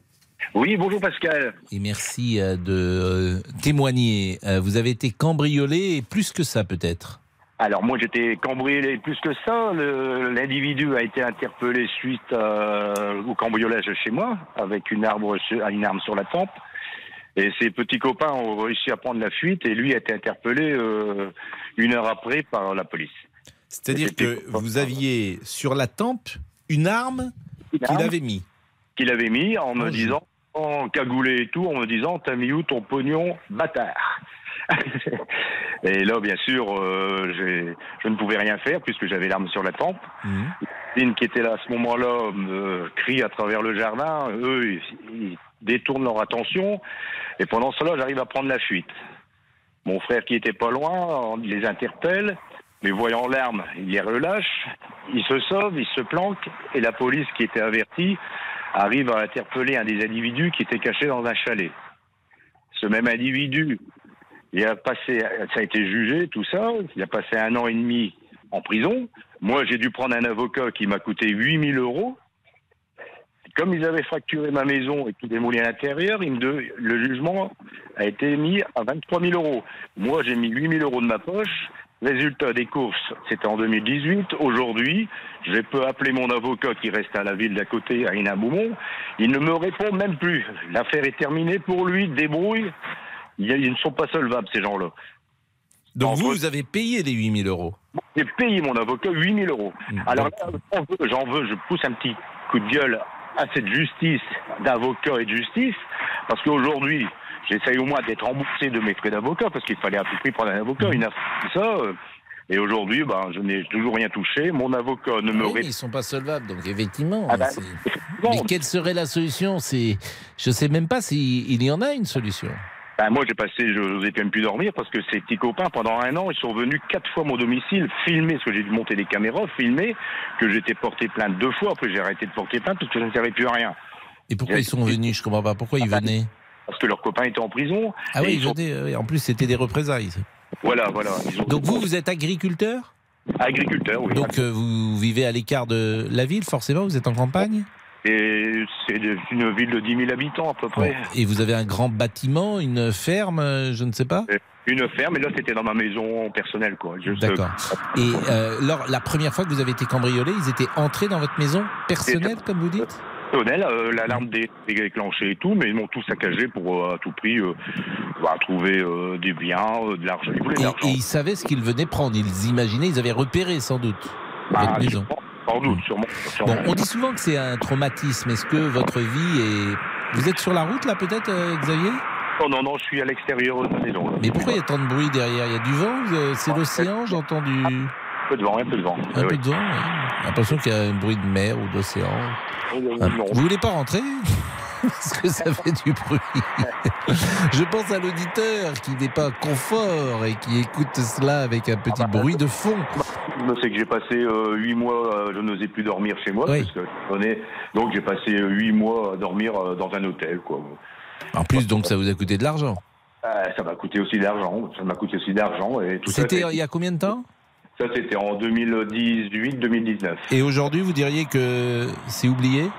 Oui, bonjour Pascal. Et merci euh, de euh, témoigner. Euh, Vous avez été cambriolé et plus que ça peut-être? Alors moi j'étais cambriolé plus que ça. L'individu a été interpellé suite euh, au cambriolage chez moi avec une, arbre sur- une arme sur la tempe. Et ses petits copains ont réussi à prendre la fuite et lui a été interpellé euh, une heure après par la police. C'est-à-dire que vous aviez sur la tempe une arme qu'il avait mis. Qu'il avait mis en me disant, en cagoulé et tout, en me disant T'as mis où ton pognon, bâtard? Et là, bien sûr, euh, je ne pouvais rien faire puisque j'avais l'arme sur la tempe. Une qui était là à ce moment-là me crie à travers le jardin. Eux, ils, ils détournent leur attention. Et pendant cela, j'arrive à prendre la fuite. Mon frère qui était pas loin, on les interpelle. Mais voyant l'arme, il les relâche. Ils se sauvent, ils se planquent. Et la police qui était avertie arrive à interpeller un des individus qui était caché dans un chalet. Ce même individu, il a passé, ça a été jugé, tout ça. Il a passé un an et demi en prison. Moi, j'ai dû prendre un avocat qui m'a coûté 8000 euros. Comme ils avaient fracturé ma maison et tout démoli à l'intérieur, le jugement a été mis à 23 000 euros. Moi, j'ai mis 8 000 euros de ma poche. Résultat des courses, c'était en 2018. Aujourd'hui, je peux appeler mon avocat qui reste à la ville d'à côté, à Hénin-Beaumont. Il ne me répond même plus. L'affaire est terminée pour lui, débrouille. Ils ne sont pas solvables, ces gens-là. Donc vous, vous avez payé les 8000 euros. J'ai payé mon avocat 8000 euros. Alors là, j'en veux, je pousse un petit coup de gueule à cette justice d'avocat et de justice, parce qu'aujourd'hui, j'essaye au moins d'être remboursé de mes frais d'avocat, parce qu'il fallait à tout prix prendre un avocat, une affaire ça. Et aujourd'hui, ben, je n'ai toujours rien touché. Mon avocat ne me Oui, ils sont pas solvables, donc effectivement. Ah c'est- mais quelle serait la solution? C'est, je sais même pas s'il il y en a une solution. Ben, moi, j'ai passé, je n'osais même plus dormir parce que ces petits copains, pendant un an, ils sont venus quatre fois à mon domicile, filmer, parce que j'ai dû monter des caméras, filmer, que j'étais porté plainte deux fois. Après, j'ai arrêté de porter plainte parce que ça ne servait plus à rien. Et pourquoi ils sont venus? Je comprends pas. Pourquoi ils venaient? Parce que leurs copains étaient en prison. Ah oui, ils sont- en plus c'était des représailles. Voilà, voilà. Ont- Donc vous, vous êtes agriculteur? Agriculteur, oui. Donc euh, vous vivez à l'écart de la ville, forcément Vous êtes en campagne? Et c'est une ville de 10 000 habitants à peu près. Et vous avez un grand bâtiment, une ferme, euh, je ne sais pas? Une ferme, et là c'était dans ma maison personnelle, quoi. D'accord. Et euh, lors, la première fois que vous avez été cambriolé, ils étaient entrés dans votre maison personnelle, comme vous dites? Personnel, euh, l'alarme dé- déclenchée et tout, mais ils m'ont tout saccagé pour euh, à tout prix euh, bah, trouver euh, des biens, euh, de l'argent. Ils voulaient de et, l'argent. et ils savaient ce qu'ils venaient prendre. Ils imaginaient, ils avaient repéré sans doute Ah, votre maison. Sans doute, sûrement. sûrement. Bon, on dit souvent que c'est un traumatisme. Est-ce que votre vie est... Vous êtes sur la route là peut-être, euh, Xavier? Non, non, non, je suis à l'extérieur de la maison. là. Mais pourquoi il y a tant de bruit derrière? Il y a du vent? Euh, C'est l'océan J'entends du... Un peu de vent, un peu de vent. Un Oui, peu de vent oui. J'ai l'impression qu'il y a un bruit de mer ou d'océan. Ah, non. Vous voulez pas rentrer? Parce que ça fait du bruit. Je pense à l'auditeur qui n'est pas confort et qui écoute cela avec un petit bruit de fond. Sais que j'ai passé euh, huit mois, euh, je n'osais plus dormir chez moi, parce que je connais- donc j'ai passé euh, huit mois à dormir dans un hôtel. Quoi. En plus, donc, ça vous a coûté de l'argent. Euh, ça m'a coûté aussi d'argent, ça m'a coûté aussi d'argent. C'était c'est- il y a combien de temps? Ça, c'était en 2018-2019. Et aujourd'hui, vous diriez que c'est oublié?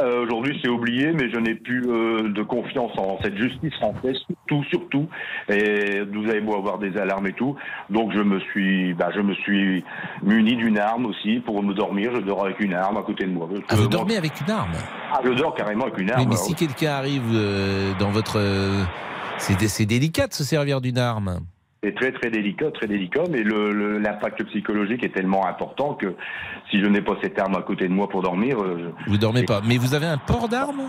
Euh, Aujourd'hui, c'est oublié, mais je n'ai plus euh, de confiance en cette justice française, surtout, surtout. Et vous avez beau avoir des alarmes et tout, donc je me suis, bah, je me suis muni d'une arme aussi pour me dormir. Je dors avec une arme à côté de moi. Ah, vous dormez avec une arme? Ah, je dors carrément avec une arme. Mais alors. si quelqu'un arrive euh, dans votre... c'est délicat de se servir d'une arme. C'est très très délicat, très délicat, mais le- le- l'impact psychologique est tellement important que si je n'ai pas cette arme à côté de moi pour dormir, euh, Vous dormez pas. Mais vous avez un port d'arme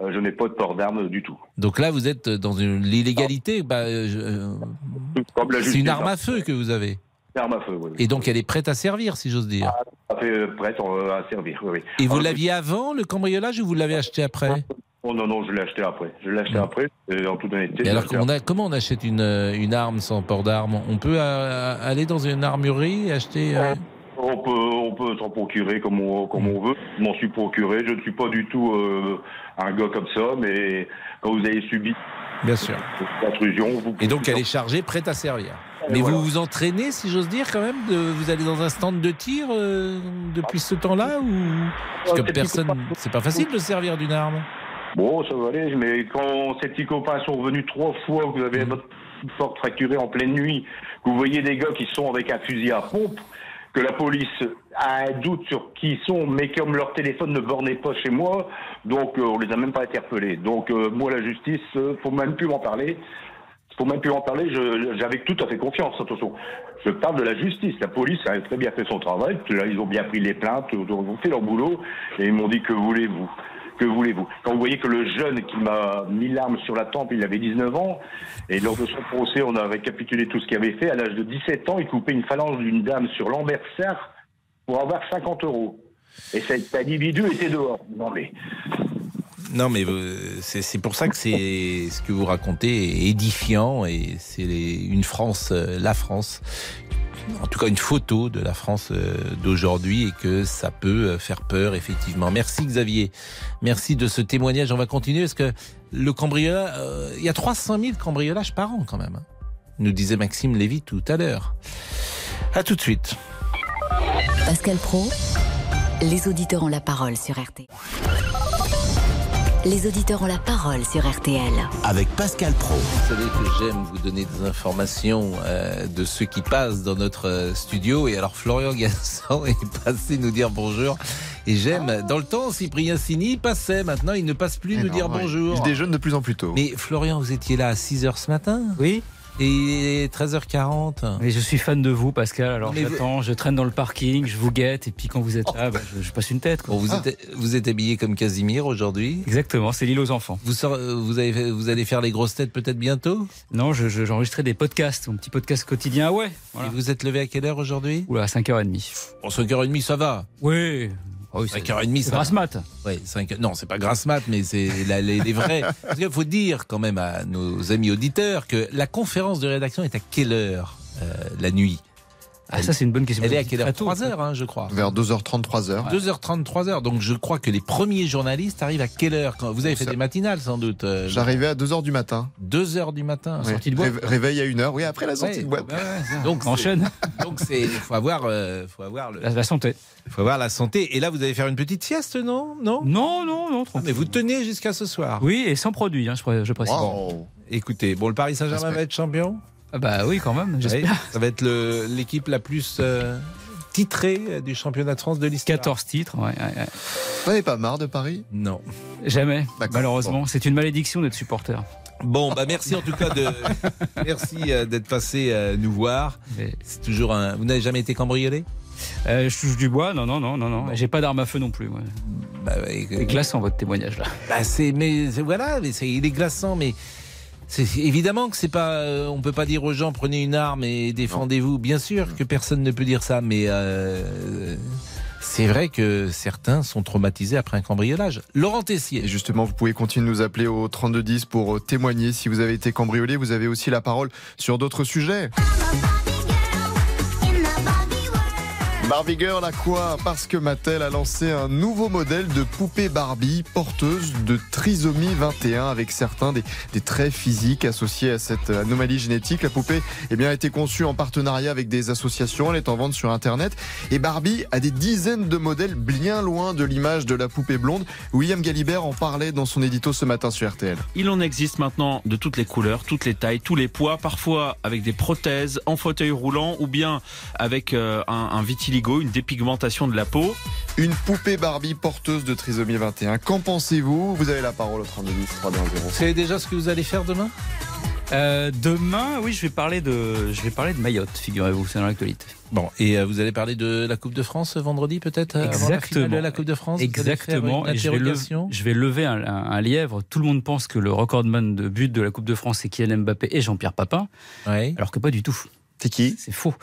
je, euh, je n'ai pas de port d'arme du tout. Donc là, vous êtes dans l'illégalité. Bah, euh, je- c'est une arme à feu que vous avez. Une arme à feu, oui. Et donc elle est prête à servir, si j'ose dire. Fait euh, prête euh, à servir, oui. Et vous Alors, l'aviez avant le cambriolage ou vous l'avez acheté après? Oh non, non, je l'ai acheté après. Je l'ai acheté après, et en toute honnêteté. Et alors on, a- comment on achète une, euh, une arme sans port d'arme? On peut euh, aller dans une armurerie et acheter euh, On peut, on peut s'en procurer comme on, comme on veut. Je m'en suis procuré. Je ne suis pas du tout euh, un gars comme ça, mais quand vous avez subi Bien sûr. l'intrusion, Et donc elle est chargée, prête à servir. Mais voilà. vous vous entraînez, si j'ose dire, quand même de, Vous allez dans un stand de tir euh, depuis ce temps-là ou Parce que personne, c'est pas facile de servir d'une arme. Bon, ça va aller, mais quand ces petits copains sont revenus trois fois, vous avez Mm. votre porte fracturée en pleine nuit, que vous voyez des gars qui sont avec un fusil à pompe, que la police a un doute sur qui ils sont, mais comme leur téléphone ne bornait pas chez moi, donc euh, on les a même pas interpellés. Donc euh, moi la justice, euh, faut même plus m'en parler. Faut même plus en parler. J'avais tout à fait confiance. Attention, je parle de la justice. La police a très bien fait son travail. Ils ont bien pris les plaintes, ils ont fait leur boulot et ils m'ont dit que voulez-vous? Que voulez-vous? Quand vous voyez que le jeune qui m'a mis l'arme sur la tempe, il avait 19 ans, et lors de son procès, on a récapitulé tout ce qu'il avait fait. À l'âge de 17 ans, il coupait une phalange d'une dame sur l'Ambersart pour avoir 50 euros. Et cet individu était dehors. Non mais, Non, mais euh, c'est pour ça que c'est ce que vous racontez édifiant et c'est une France, euh, la France, en tout cas une photo de la France euh, d'aujourd'hui et que ça peut faire peur effectivement. Merci Xavier, merci de ce témoignage. On va continuer parce que le cambriolage, il y a 300 000 cambriolages par an quand même. hein. Nous disait Maxime Lévy tout à l'heure. À tout de suite. Pascal Pro, les auditeurs ont la parole sur RTL. Les auditeurs ont la parole sur RTL. Avec Pascal Pro. Vous savez que j'aime vous donner des informations euh, de ceux qui passent dans notre euh, studio. Et alors Florian Gasson est passé nous dire bonjour. Et j'aime, dans le temps, Cyprien Sini passait. Maintenant, il ne passe plus nous dire bonjour. Il déjeune de plus en plus tôt. Mais Florian, vous étiez là à 6h ce matin? Oui. Et 13h40 Mais je suis fan de vous, Pascal. Alors vous- j'attends, je traîne dans le parking, je vous guette, et puis quand vous êtes là, bah, je, je passe une tête. Quoi. Bon, vous, êtes, vous êtes habillé comme Casimir aujourd'hui Exactement, c'est l'île aux enfants. vous, sor- vous, avez fait- vous allez faire les grosses têtes peut-être bientôt? Non, je- je- j'enregistrais des podcasts, mon petit podcast quotidien. Ah ouais. Et vous êtes levé à quelle heure aujourd'hui? Oula, à 5h30. Bon, 5h30, ça va. Oui. Ah oui, c'est- 5h30, c'est ça grasse mat. Ouais, 5 Non, c'est pas grasse mat, mais c'est les, les vrais. Parce qu'il faut dire quand même à nos amis auditeurs que la conférence de rédaction est à quelle heure euh, la nuit? Ah, ça, c'est une bonne question. Elle est à quelle heure Très tôt, 3 ça. heures, hein, je crois. Vers 2h30, 3h. 2h30, 3h. Donc je crois que les premiers journalistes arrivent à quelle heure quand Vous avez fait Ça- des matinales sans doute. euh, J'arrivais à 2h du matin. 2h du matin. Oui. sortie de boîte. Réve- Réveil à 1h, oui, après la sortie Ouais. de boîte. Donc c'est- Enchaîne. Donc c'est faut avoir euh, faut avoir le La, la santé. faut avoir la santé et là vous allez faire une petite sieste non? Non? Non, non, non. Ah, tranquille. mais vous tenez jusqu'à ce soir. Oui, et sans produit, hein, je, pré- je précise. Wow. Écoutez, bon le Paris Saint-Germain va être champion? Ah bah oui, quand même, j'espère. Oui, ça va être l'équipe la plus euh, titrée euh, du championnat de France de l'histoire. 14 titres, ouais, ouais, ouais. Vous n'avez pas marre de Paris? Non. Jamais, malheureusement. C'est une malédiction d'être supporter. Bon, bah merci en tout cas de merci euh, d'être passé nous voir. C'est toujours un. Vous n'avez jamais été cambriolé? Euh, je touche du bois, non, non, non, non, non. J'ai pas d'arme à feu non plus. moi. bah, C'est glaçant votre témoignage là. bah, c'est mais voilà, mais c'est il est glaçant, mais évidemment que c'est pas. euh, on peut pas dire aux gens prenez une arme et défendez-vous. Bien sûr que personne ne peut dire ça, mais. euh, c'est vrai que certains sont traumatisés après un cambriolage. Laurent Tessier. Et justement, vous pouvez continuer de nous appeler au 3210 pour euh, témoigner si vous avez été cambriolé. Vous avez aussi la parole sur d'autres sujets. Barbie Girl à quoi Parce que Mattel a lancé un nouveau modèle de poupée Barbie porteuse de trisomie 21 avec certains des, traits physiques associés à cette anomalie génétique. La poupée eh bien, a été conçue en partenariat avec des associations. Elle est en vente sur Internet. Et Barbie a des dizaines de modèles bien loin de l'image de la poupée blonde. William Galibert en parlait dans son édito ce matin sur RTL. Il en existe maintenant de toutes les couleurs, toutes les tailles, tous les poids, parfois avec des prothèses, en fauteuil roulant ou bien avec euh, un, un vitiligo, une dépigmentation de la peau. Une poupée Barbie porteuse de trisomie 21. Qu'en pensez-vous? Vous avez la parole au 3210 320. Vous savez déjà ce que vous allez faire demain? Euh, demain, oui, je vais parler de, je vais parler de Mayotte, figurez-vous, c'est dans l'actualité. Bon, et euh, vous allez parler de la Coupe de France euh, vendredi peut-être avant la finale Exactement. de la Coupe de France Exactement. Et je, vais lever, je vais lever un, un- un lièvre. Tout le monde pense que le recordman de but de la Coupe de France, c'est Kylian Mbappé et Jean-Pierre Papin. Ouais. Alors que pas du tout. C'est qui C'est faux.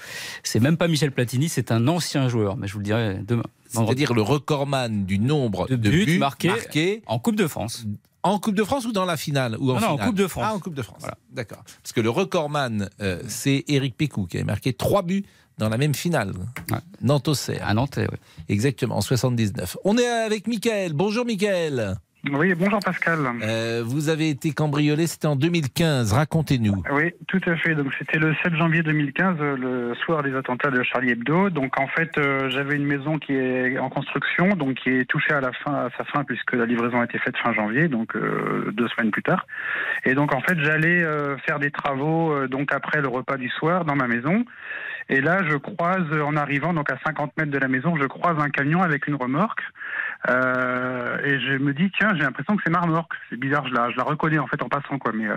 C'est même pas Michel Platini, c'est un ancien joueur. Mais je vous le dirai demain. C'est-à-dire le recordman du nombre De de, buts buts, marqués. marqués En Coupe de France. en Coupe de France ou dans la finale ou en Non, non, en Coupe de France. Ah, en Coupe de France. D'accord. Parce que le recordman, euh, c'est Éric Pécou qui avait marqué trois buts dans la même finale. Ouais. Nantes-Auxerre. À Nantes, oui. Exactement, en 79. On est avec Michael. Bonjour Michael. Oui, bonjour Pascal. Euh, vous avez été cambriolé, c'était en 2015. Racontez-nous. Oui, tout à fait. Donc c'était le 7 janvier 2015, euh, le soir des attentats de Charlie Hebdo. Donc en fait, euh, j'avais une maison qui est en construction, donc qui est touchée à la fin, à sa fin, puisque la livraison a été faite fin janvier, donc euh, deux semaines plus tard. Et donc en fait, j'allais euh, faire des travaux, euh, donc après le repas du soir, dans ma maison. Et là, je croise, en arrivant donc à 50 mètres de la maison, je croise un camion avec une remorque. Euh, et je me dis, tiens, j'ai l'impression que c'est ma remorque. C'est bizarre, je la, je la reconnais en fait en passant, quoi. Mais euh,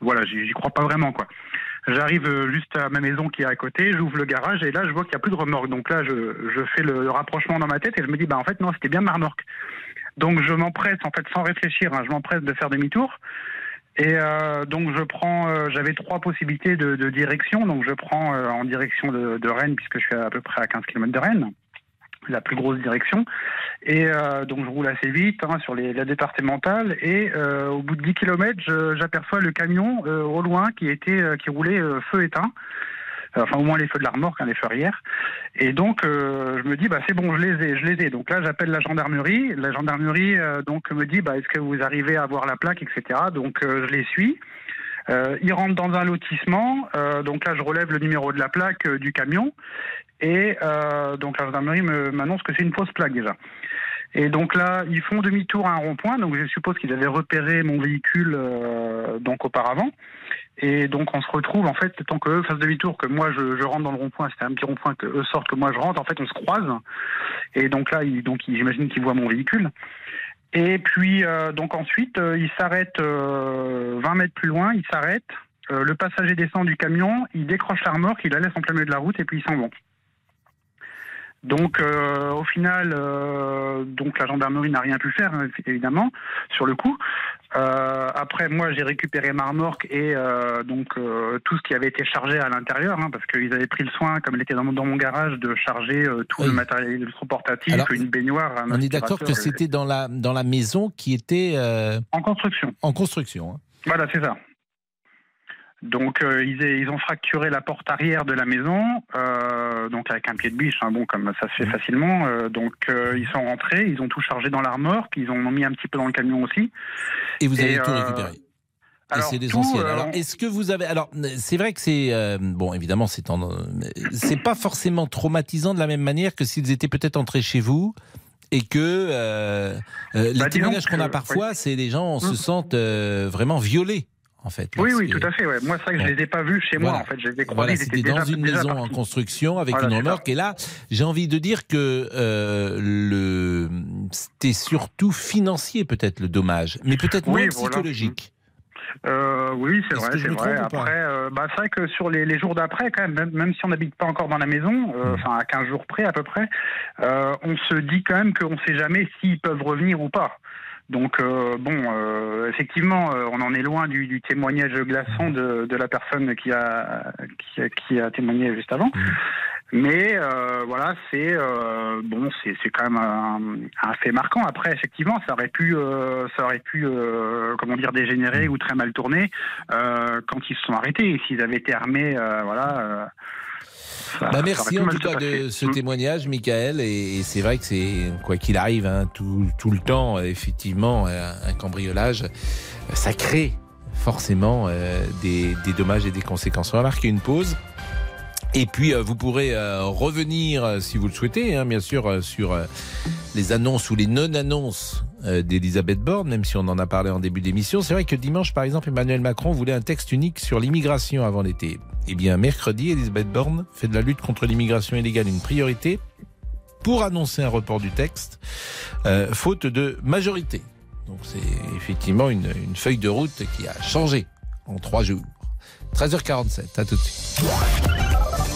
voilà, j'y crois pas vraiment, quoi. J'arrive euh, juste à ma maison qui est à côté, j'ouvre le garage et là, je vois qu'il n'y a plus de remorque. Donc là, je, je fais le rapprochement dans ma tête et je me dis, bah en fait, non, c'était bien ma remorque. Donc je m'empresse, en fait, sans réfléchir, hein, je m'empresse de faire demi-tour. Et euh, donc je prends, euh, j'avais trois possibilités de, de direction. Donc je prends euh, en direction de, de Rennes puisque je suis à peu près à 15 km de Rennes, la plus grosse direction. Et euh, donc je roule assez vite hein, sur les, la départementale. Et euh, au bout de 10 km, j'aperçois le camion euh, au loin qui était, euh, qui roulait euh, feu éteint. Enfin au moins les feux de la remorque, hein, les feux arrière. Et donc euh, je me dis bah c'est bon, je les ai, je les ai. Donc là j'appelle la gendarmerie. La gendarmerie euh, donc me dit bah est-ce que vous arrivez à voir la plaque, etc. Donc euh, je les suis. Euh, ils rentrent dans un lotissement. Euh, donc là je relève le numéro de la plaque du camion. Et donc la gendarmerie me- m'annonce que c'est une fausse plaque déjà. Et donc là, ils font demi-tour à un rond-point. Donc je suppose qu'ils avaient repéré mon véhicule donc auparavant. Et donc on se retrouve en fait, le temps que eux fassent demi-tour, que moi je, rentre dans le rond-point, c'était un petit rond-point que eux sortent, que moi je rentre. En fait, on se croise. Et donc là, ils, donc j'imagine qu'ils voient mon véhicule. Et puis euh, donc ensuite, euh, ils s'arrêtent euh, 20 mètres plus loin. Ils s'arrêtent. Euh, le passager descend du camion, il décroche la remorque, il la laisse en plein milieu de la route et puis ils s'en vont. Donc euh, au final, euh, donc la gendarmerie n'a rien pu faire hein, évidemment sur le coup. Euh, après moi j'ai récupéré ma remorque et euh, donc euh, tout ce qui avait été chargé à l'intérieur hein, parce qu'ils avaient pris le soin comme elle était dans mon, dans mon garage de charger euh, tout le matériel électroportatif, une baignoire. un On est d'accord que c'était dans la, dans la maison qui était. euh, en construction. En construction. hein. Voilà, c'est ça. Donc euh, ils, ils ont fracturé la porte arrière de la maison, euh, donc avec un pied de biche, hein, bon comme ça se fait facilement. euh, donc ils sont rentrés, ils ont tout chargé dans la remorque, ils ont mis un petit peu dans le camion aussi. Et vous avez tout récupéré. Et c'est l'essentiel. euh, Alors, est-ce que vous avez. Alors, c'est vrai que c'est. euh, bon, évidemment, c'est en- c'est pas forcément traumatisant de la même manière que s'ils étaient peut-être entrés chez vous et que. euh, les Bah, témoignages qu'on a parfois, oui. c'est les gens se Mm. sentent vraiment violés, en fait. Oui, oui, lorsque- tout à fait. Ouais. Moi, c'est vrai que je Bon. les ai pas vus chez moi. Voilà. En fait, je les ai croisés. Voilà, c'était dans une maison en partis. construction avec Voilà, une remorque. Et là, j'ai envie de dire que euh, le c'était surtout financier peut-être le dommage, mais peut-être moins Oui, psychologique. Euh, oui, c'est Est-ce vrai, que c'est vrai. Après, euh, bah, c'est vrai que sur les, les jours d'après, quand même, même, même si on n'habite pas encore dans la maison, Hmm. euh, enfin à 15 jours près à peu près, euh, on se dit quand même qu'on ne sait jamais s'ils peuvent revenir ou pas. Donc euh, bon, euh, effectivement, euh, on en est loin du, du témoignage glaçant de, de la personne qui a, qui a qui a témoigné juste avant. Mais euh, voilà, c'est euh, bon, c'est c'est quand même un, un fait marquant. Après, effectivement, ça aurait pu, euh, ça aurait pu, euh, comment dire, dégénérer ou très mal tourner euh, quand ils se sont arrêtés. S'ils avaient été armés, euh, voilà. Bah merci en tout cas de ce Mm. témoignage, Michael. Et, et c'est vrai que c'est, quoi qu'il arrive, hein, tout, tout le temps, effectivement, euh, un cambriolage, ça crée forcément euh, des, des dommages et des conséquences. On va marquer une pause. Et puis, euh, vous pourrez euh, revenir, euh, si vous le souhaitez, hein, bien sûr, sur les annonces ou les non-annonces d'Elisabeth Borne, même si on en a parlé en début d'émission. C'est vrai que dimanche, par exemple, Emmanuel Macron voulait un texte unique sur l'immigration avant l'été. Eh bien, mercredi, Elisabeth Borne fait de la lutte contre l'immigration illégale une priorité pour annoncer un report du texte, euh, faute de majorité. Donc, c'est effectivement une, une feuille de route qui a changé en trois jours. 13h47, à tout de suite.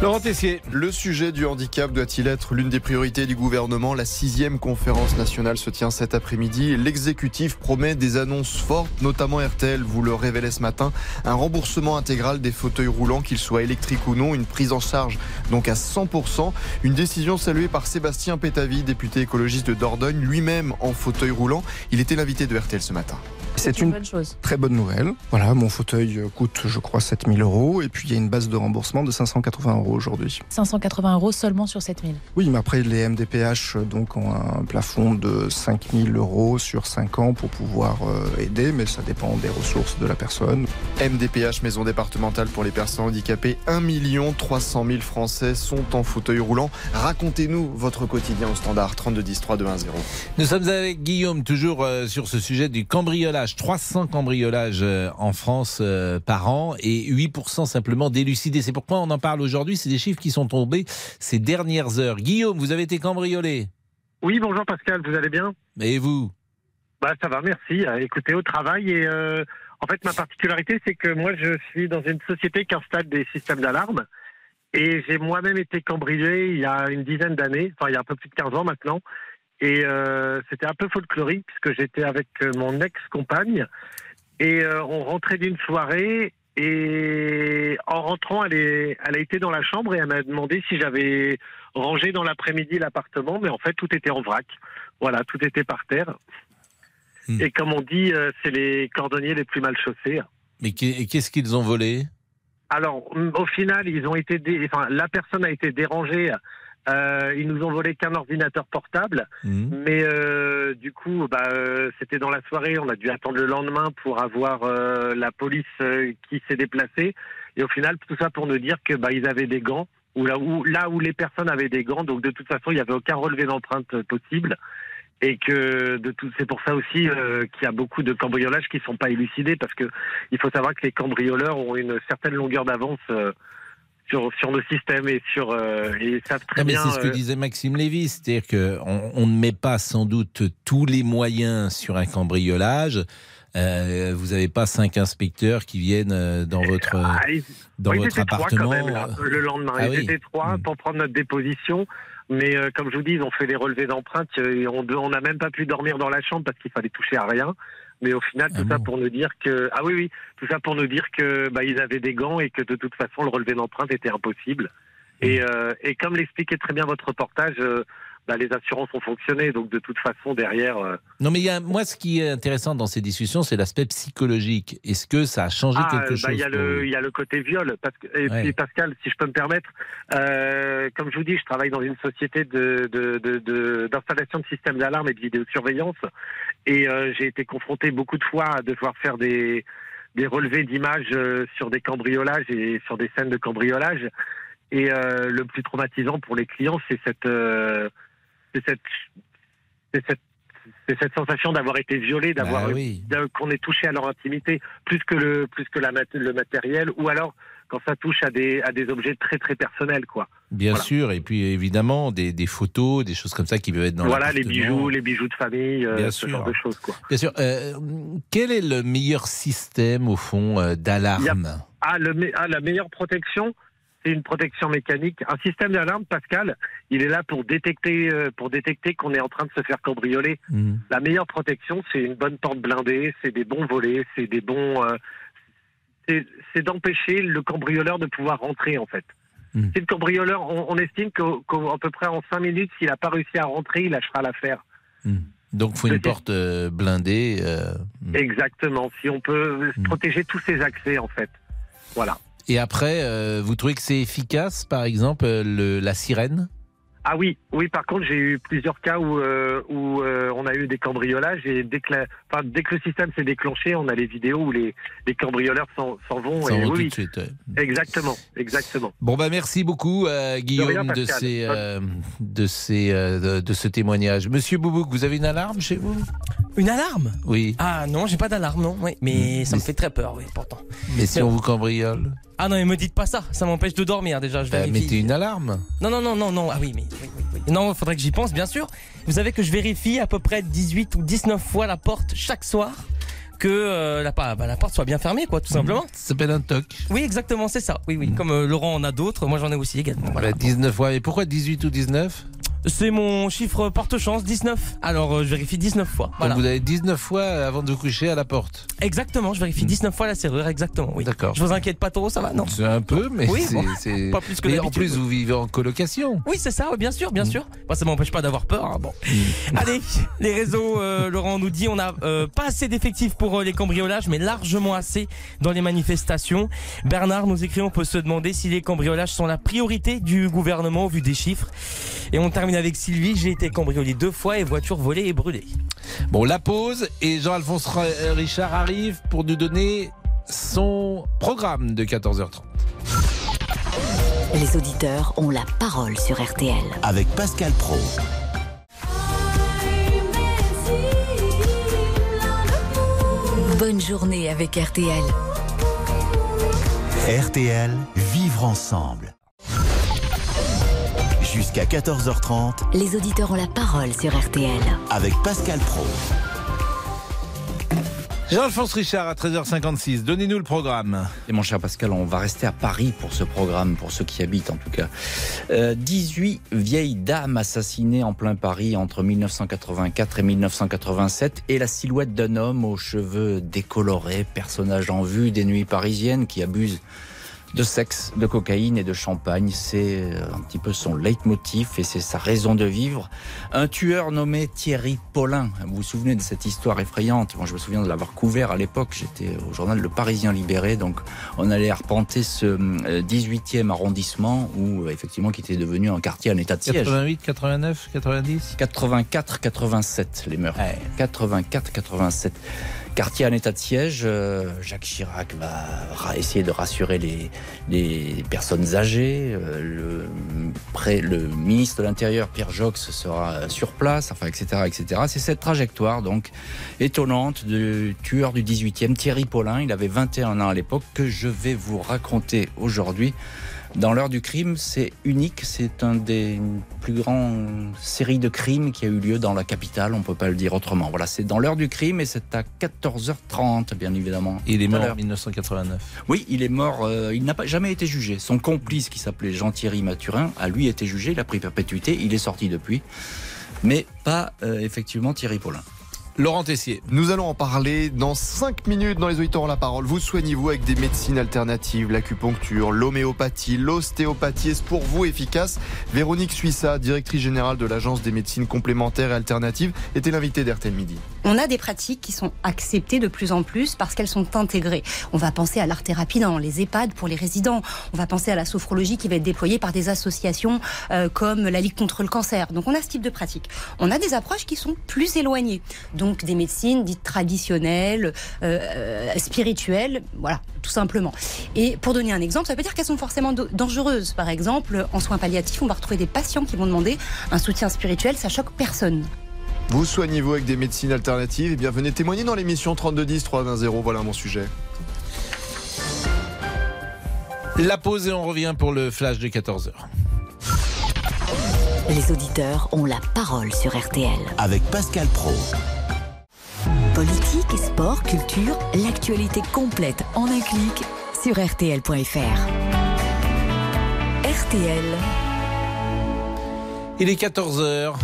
Laurent Tessier. Le sujet du handicap doit-il être l'une des priorités du gouvernement? La sixième conférence nationale se tient cet après-midi. L'exécutif promet des annonces fortes, notamment RTL vous le révélait ce matin. Un remboursement intégral des fauteuils roulants, qu'ils soient électriques ou non, une prise en charge donc à 100%. Une décision saluée par Sébastien Pétavy, député écologiste de Dordogne, lui-même en fauteuil roulant. Il était l'invité de RTL ce matin. C'est une, très bonne nouvelle. Voilà, mon fauteuil coûte, je crois, 7000 euros. Et puis, il y a une base de remboursement de 580 euros aujourd'hui. 580 euros seulement sur 7000 Oui, mais après, les MDPH donc, ont un plafond de 5000 euros sur 5 ans pour pouvoir euh, aider, mais ça dépend des ressources de la personne. MDPH, Maison départementale pour les personnes handicapées, 1 300 000 Français sont en fauteuil roulant. Racontez-nous votre quotidien au standard 32 10 3 2 1 0. Nous sommes avec Guillaume, toujours euh, sur ce sujet du cambriolage 300 cambriolages euh, en France euh, par an et 8% simplement d'élucidés. C'est pourquoi on en parle aujourd'hui. C'est des chiffres qui sont tombés ces dernières heures. Guillaume, vous avez été cambriolé Oui, bonjour Pascal, vous allez bien? Et vous? Bah, Ça va, merci. Euh, écoutez, au travail et en fait, ma particularité, c'est que moi, je suis dans une société qui installe des systèmes d'alarme. Et j'ai moi-même été cambriolé il y a une dizaine d'années, enfin il y a un peu plus de 15 ans maintenant. Et euh, c'était un peu folklorique puisque j'étais avec euh, mon ex-compagne et euh, on rentrait d'une soirée et en rentrant, elle, est, elle a été dans la chambre et elle m'a demandé si j'avais rangé dans l'après-midi l'appartement, mais en fait tout était en vrac. Voilà, tout était par terre. Hmm. Et comme on dit, c'est les cordonniers les plus mal chaussés. Mais qu'est-ce qu'ils ont volé? Alors, au final, ils ont été, enfin, la personne a été dérangée euh, ils nous ont volé qu'un ordinateur portable, mmh. mais euh, du coup, bah, euh, c'était dans la soirée. On a dû attendre le lendemain pour avoir euh, la police euh, qui s'est déplacée. Et au final, tout ça pour nous dire que bah, ils avaient des gants, ou là où, là où les personnes avaient des gants. Donc de toute façon, il n'y avait aucun relevé d'empreinte possible. Et que de tout, c'est pour ça aussi qu'il y a beaucoup de cambriolages qui sont pas élucidés, parce que il faut savoir que les cambrioleurs ont une certaine longueur d'avance sur, sur le système et sur euh, et savent très mais bien. C'est ce que euh, disait Maxime Lévy, c'est-à-dire qu'on on ne met pas sans doute tous les moyens sur un cambriolage. Euh, vous n'avez pas cinq inspecteurs qui viennent dans votre ah, dans oui, votre appartement. Trois quand même, là, le lendemain, Ah ils oui. étaient trois Mm. pour prendre notre déposition. Mais euh, comme je vous dis, ils ont fait les relevés d'empreintes. on n'a même pas pu dormir dans la chambre parce qu'il fallait toucher à rien. Mais au final, tout ça pour nous dire que ah oui oui, tout ça pour nous dire que bah ils avaient des gants et que de toute façon le relevé d'empreinte était impossible. Et, euh, et comme l'expliquait très bien votre reportage, euh, bah, les assurances ont fonctionné. Donc de toute façon derrière. euh, Non, mais il y a, moi, ce qui est intéressant dans ces discussions, c'est l'aspect psychologique. Est-ce que ça a changé Ah, quelque bah, chose Il y, a pour le- y a le côté viol. Parce que, et Ouais. puis Pascal, si je peux me permettre, euh, comme je vous dis, je travaille dans une société de, de, de- de- d'installation de, systèmes d'alarme et de vidéosurveillance. Et euh, j'ai été confronté beaucoup de fois à devoir faire des, des relevés d'images sur des cambriolages et sur des scènes de cambriolage. Et le plus traumatisant pour les clients, c'est cette, c'est cette, c'est cette c'est cette sensation d'avoir été violé, d'avoir Bah oui. qu'on est touché à leur intimité plus que le plus que la, le matériel, ou alors quand ça touche à des à des objets très très personnels, quoi. Bien Voilà. sûr, et puis évidemment des, des photos, des choses comme ça qui peuvent être dans voilà les bijoux, les bijoux de famille, euh, ce sûr. genre de choses, quoi. Bien sûr. Euh, quel est le meilleur système au fond euh, d'alarme? Ah, ah, la meilleure protection, c'est une protection mécanique. Un système d'alarme, Pascal, il est là pour détecter, euh, pour détecter qu'on est en train de se faire cambrioler. Mhm. La meilleure protection, c'est une bonne porte blindée, c'est des bons volets, c'est des bons. euh, c'est c'est d'empêcher le cambrioleur de pouvoir rentrer, en fait. Mhm. Si le cambrioleur, on, on estime qu'à peu près en 5 minutes, s'il n'a pas réussi à rentrer, il lâchera l'affaire. Donc, il faut une porte euh, blindée. euh, Exactement. Si on peut protéger tous ces accès, en fait. Voilà. Et après, euh, vous trouvez que c'est efficace, par exemple, euh, le, la sirène? Ah oui, oui. Par contre, j'ai eu plusieurs cas où euh, où euh, on a eu des cambriolages et dès que, la- enfin, dès que le système s'est déclenché, on a les vidéos où les, les cambrioleurs s'en s'en vont. S'en et vont oui, tout de suite, ouais. Exactement, exactement. Bon bah merci beaucoup euh, Guillaume rien, de, ces, euh, de, ces, euh, de, de ce témoignage. Monsieur Boubouk, vous avez une alarme chez vous? Une alarme? Oui. Ah non, j'ai pas d'alarme, non. Oui, mais ça me fait très peur, oui, pourtant. Mais si on vous cambriole Ah non, mais me dites pas ça, ça m'empêche de dormir déjà. Je Bah, vérifie. mettez une alarme. Non, non, non, non, non. Ah oui, mais oui, oui, oui. non, faudrait que j'y pense, bien sûr. Vous savez que je vérifie à peu près 18 ou 19 fois la porte chaque soir. que euh, la, bah, la porte soit bien fermée, quoi, tout simplement. Ça s'appelle un toc. Oui, exactement, c'est ça. Oui, oui. Comme euh, Laurent en a d'autres, moi j'en ai aussi également. Voilà. 19 fois. Et pourquoi 18 ou 19 C'est mon chiffre porte-chance, 19. Alors euh, je vérifie 19 fois. Voilà. Donc vous avez 19 fois avant de vous coucher à la porte. Exactement, je vérifie 19 fois la serrure, exactement. Oui. D'accord. Je vous inquiète pas trop, ça va Non. C'est un peu, mais Oui, c'est- bon, pas plus que Et en plus, vous vivez en colocation. Oui, c'est ça, bien sûr, bien sûr. Moi, ça m'empêche pas d'avoir peur. hein, bon. Allez, les réseaux, euh, Laurent nous dit, on n'a euh, pas assez d'effectifs pour euh, les cambriolages, mais largement assez dans les manifestations. Bernard nous écrit, on peut se demander si les cambriolages sont la priorité du gouvernement au vu des chiffres. Et on termine avec Sylvie, j'ai été cambriolé deux fois et voiture volée et brûlée. Bon, la pause et Jean-Alphonse euh, Richard arrive pour nous donner son programme de 14h30. Les auditeurs ont la parole sur RTL. Avec Pascal Pro. Bonne journée avec RTL. RTL, vivre ensemble. Jusqu'à 14h30 Les auditeurs ont la parole sur RTL. avec Pascal Pro. Jean-Alphonse Richard à 13h56, donnez-nous le programme. Et mon cher Pascal, on va rester à Paris pour ce programme, pour ceux qui habitent en tout cas. Euh, 18 vieilles dames assassinées en plein Paris entre 1984 et 1987 et la silhouette d'un homme aux cheveux décolorés, personnage en vue des nuits parisiennes qui abuse de sexe, de cocaïne et de champagne. C'est euh, un petit peu son leitmotiv et c'est sa raison de vivre. Un tueur nommé Thierry Paulin. Vous vous souvenez de cette histoire effrayante? Moi, je me souviens de l'avoir couvert à l'époque. J'étais au journal Le Parisien Libéré. Donc, on allait arpenter ce euh, 18e arrondissement où, euh, effectivement, qui était devenu un quartier en état de siège. 88, 89, 90 84, 87 les meurtres. 84, 87. Quartier en état de siège, euh, Jacques Chirac va essayer de rassurer les, personnes âgées. euh, le ministre de l'Intérieur, Pierre Jox, sera sur place, enfin, etc. etc. C'est cette trajectoire, donc, étonnante du tueur du 18e, Thierry Paulin. Il avait 21 ans à l'époque, que je vais vous raconter aujourd'hui. Dans l'heure du crime, c'est unique. C'est un des plus grandes séries de crimes qui a eu lieu dans la capitale. On peut pas le dire autrement. Voilà, c'est dans l'heure du crime et c'est à 14h30, bien évidemment. Il est mort en l'heure. 1989. Oui, il est mort. euh, il n'a pas jamais été jugé. Son complice, qui s'appelait Jean-Thierry Mathurin, a lui été jugé. Il a pris perpétuité. Il est sorti depuis, mais pas euh, effectivement Thierry Paulin. Laurent Tessier. Nous allons en parler dans 5 minutes dans les auditeurs la parole. Vous soignez-vous avec des médecines alternatives, l'acupuncture, l'homéopathie, l'ostéopathie. Est-ce pour vous efficace? Véronique Suissa, directrice générale de l'Agence des médecines complémentaires et alternatives, était l'invitée d'RTL Midi. On a des pratiques qui sont acceptées de plus en plus parce qu'elles sont intégrées. On va penser à l'art-thérapie dans les EHPAD pour les résidents. On va penser à la sophrologie qui va être déployée par des associations euh, comme la Ligue contre le cancer. Donc on a ce type de pratique. On a des approches qui sont plus éloignées. Donc des médecines dites traditionnelles, euh, euh, spirituelles, voilà, tout simplement. Et pour donner un exemple, ça veut dire qu'elles sont forcément dangereuses. Par exemple, en soins palliatifs, on va retrouver des patients qui vont demander un soutien spirituel, ça choque personne. Vous soignez-vous avec des médecines alternatives Eh bien, venez témoigner dans l'émission 3210 310. Voilà mon sujet. La pause et on revient pour le flash de 14h. Les auditeurs ont la parole sur RTL. Avec Pascal Pro. Politique, sport, culture, l'actualité complète en un clic sur RTL.fr. RTL. Il est 14h.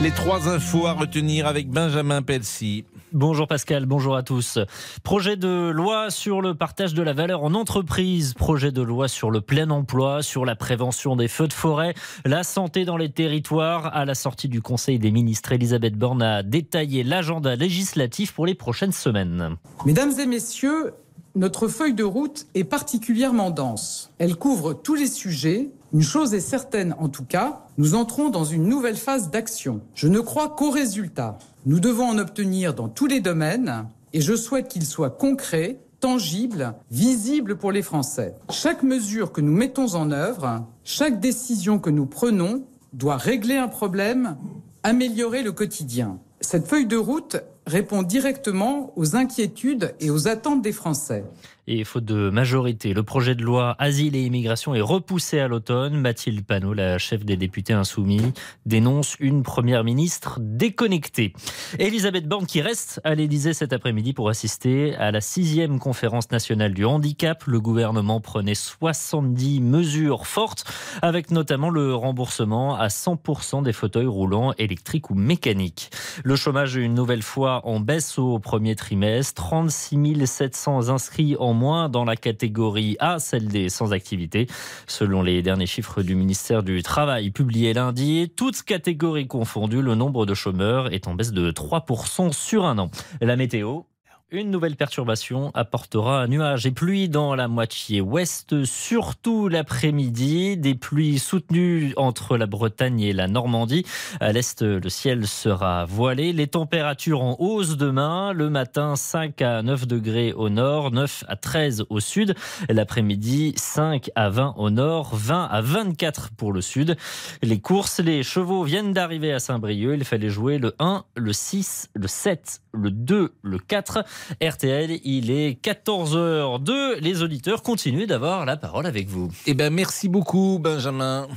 Les trois infos à retenir avec Benjamin Pelsi. Bonjour Pascal, bonjour à tous. Projet de loi sur le partage de la valeur en entreprise, projet de loi sur le plein emploi, sur la prévention des feux de forêt, la santé dans les territoires. À la sortie du Conseil des ministres, Elisabeth Borne a détaillé l'agenda législatif pour les prochaines semaines. Mesdames et messieurs, notre feuille de route est particulièrement dense. Elle couvre tous les sujets. Une chose est certaine en tout cas, nous entrons dans une nouvelle phase d'action. Je ne crois qu'aux résultats. Nous devons en obtenir dans tous les domaines et je souhaite qu'ils soient concrets, tangibles, visibles pour les Français. Chaque mesure que nous mettons en œuvre, chaque décision que nous prenons doit régler un problème, améliorer le quotidien. Cette feuille de route répond directement aux inquiétudes et aux attentes des Français. Et faute de majorité, le projet de loi Asile et immigration est repoussé à l'automne. Mathilde Panot, la chef des députés insoumis, dénonce une première ministre déconnectée. Elisabeth Borne qui reste à l'Élysée cet après-midi pour assister à la sixième conférence nationale du handicap. Le gouvernement prenait 70 mesures fortes, avec notamment le remboursement à 100% des fauteuils roulants électriques ou mécaniques. Le chômage une nouvelle fois en baisse au premier trimestre. 36 700 inscrits en moins dans la catégorie A, celle des sans activité. Selon les derniers chiffres du ministère du Travail publiés lundi, toutes catégories confondues, le nombre de chômeurs est en baisse de 3% sur un an. La météo. Une nouvelle perturbation apportera nuages et pluie dans la moitié ouest, surtout l'après-midi. Des pluies soutenues entre la Bretagne et la Normandie. À l'est, le ciel sera voilé. Les températures en hausse demain. Le matin, 5 à 9 degrés au nord, 9 à 13 au sud. L'après-midi, 5 à 20 au nord, 20 à 24 pour le sud. Les courses, les chevaux viennent d'arriver à Saint-Brieuc. Il fallait jouer le 1, le 6, le 7, le 2, le 4. RTL, il est 14h02. Les auditeurs continuent d'avoir la parole avec vous. Eh ben, merci beaucoup, Benjamin.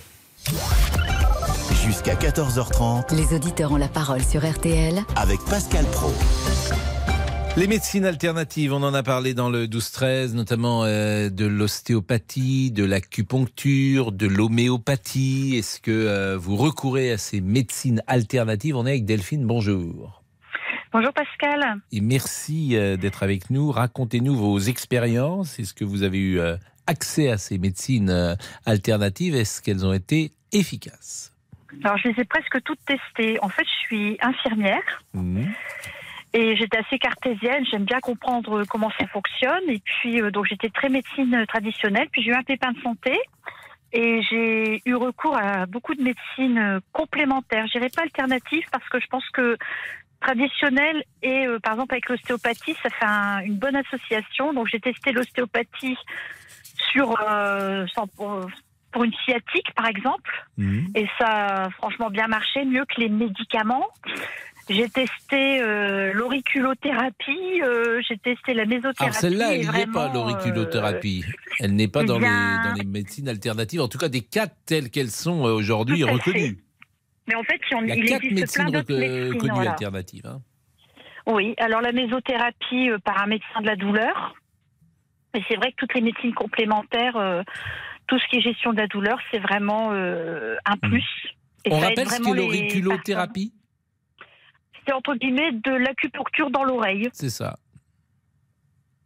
Jusqu'à 14h30. Les auditeurs ont la parole sur RTL avec Pascal Pro. Les médecines alternatives, on en a parlé dans le 12-13, notamment euh, de l'ostéopathie, de l'acupuncture, de l'homéopathie. Est-ce que euh, vous recourez à ces médecines alternatives? On est avec Delphine, bonjour. Bonjour Pascal. Et merci euh, d'être avec nous. Racontez-nous vos expériences. Est-ce que vous avez eu accès à ces médecines alternatives? Est-ce qu'elles ont été efficaces? Alors je les ai presque toutes testées. En fait, je suis infirmière. Mmh. Et j'étais assez cartésienne, j'aime bien comprendre comment ça fonctionne. Et puis, euh, donc j'étais très médecine traditionnelle. Puis j'ai eu un pépin de santé. Et j'ai eu recours à beaucoup de médecines euh, complémentaires. Je dirais pas alternatives parce que je pense que traditionnelle et euh, par exemple avec l'ostéopathie, ça fait un- une bonne association. Donc j'ai testé l'ostéopathie sur euh, sans- pour, pour une sciatique par exemple. Et ça a franchement bien marché, mieux que les médicaments. J'ai testé euh, l'auriculothérapie, j'ai testé la mésothérapie. Alors celle-là, et elle n'y est vraiment, pas, l'auriculothérapie. Elle n'est pas eh dans, bien- les, dans les médecines alternatives, en tout cas des quatre telles qu'elles sont aujourd'hui reconnues. Mais en fait, il, y en- Il y a il quatre existe plein d'autres médecines. connues voilà. alternatives. hein. Oui, alors la mésothérapie euh, par un médecin de la douleur. Mais c'est vrai que toutes les médecines complémentaires, euh, tout ce qui est gestion de la douleur, c'est vraiment euh, un plus. Et Hmm. On ça aide rappelle ce qu'est l'auriculothérapie. C'est entre guillemets de l'acupuncture dans l'oreille. C'est ça.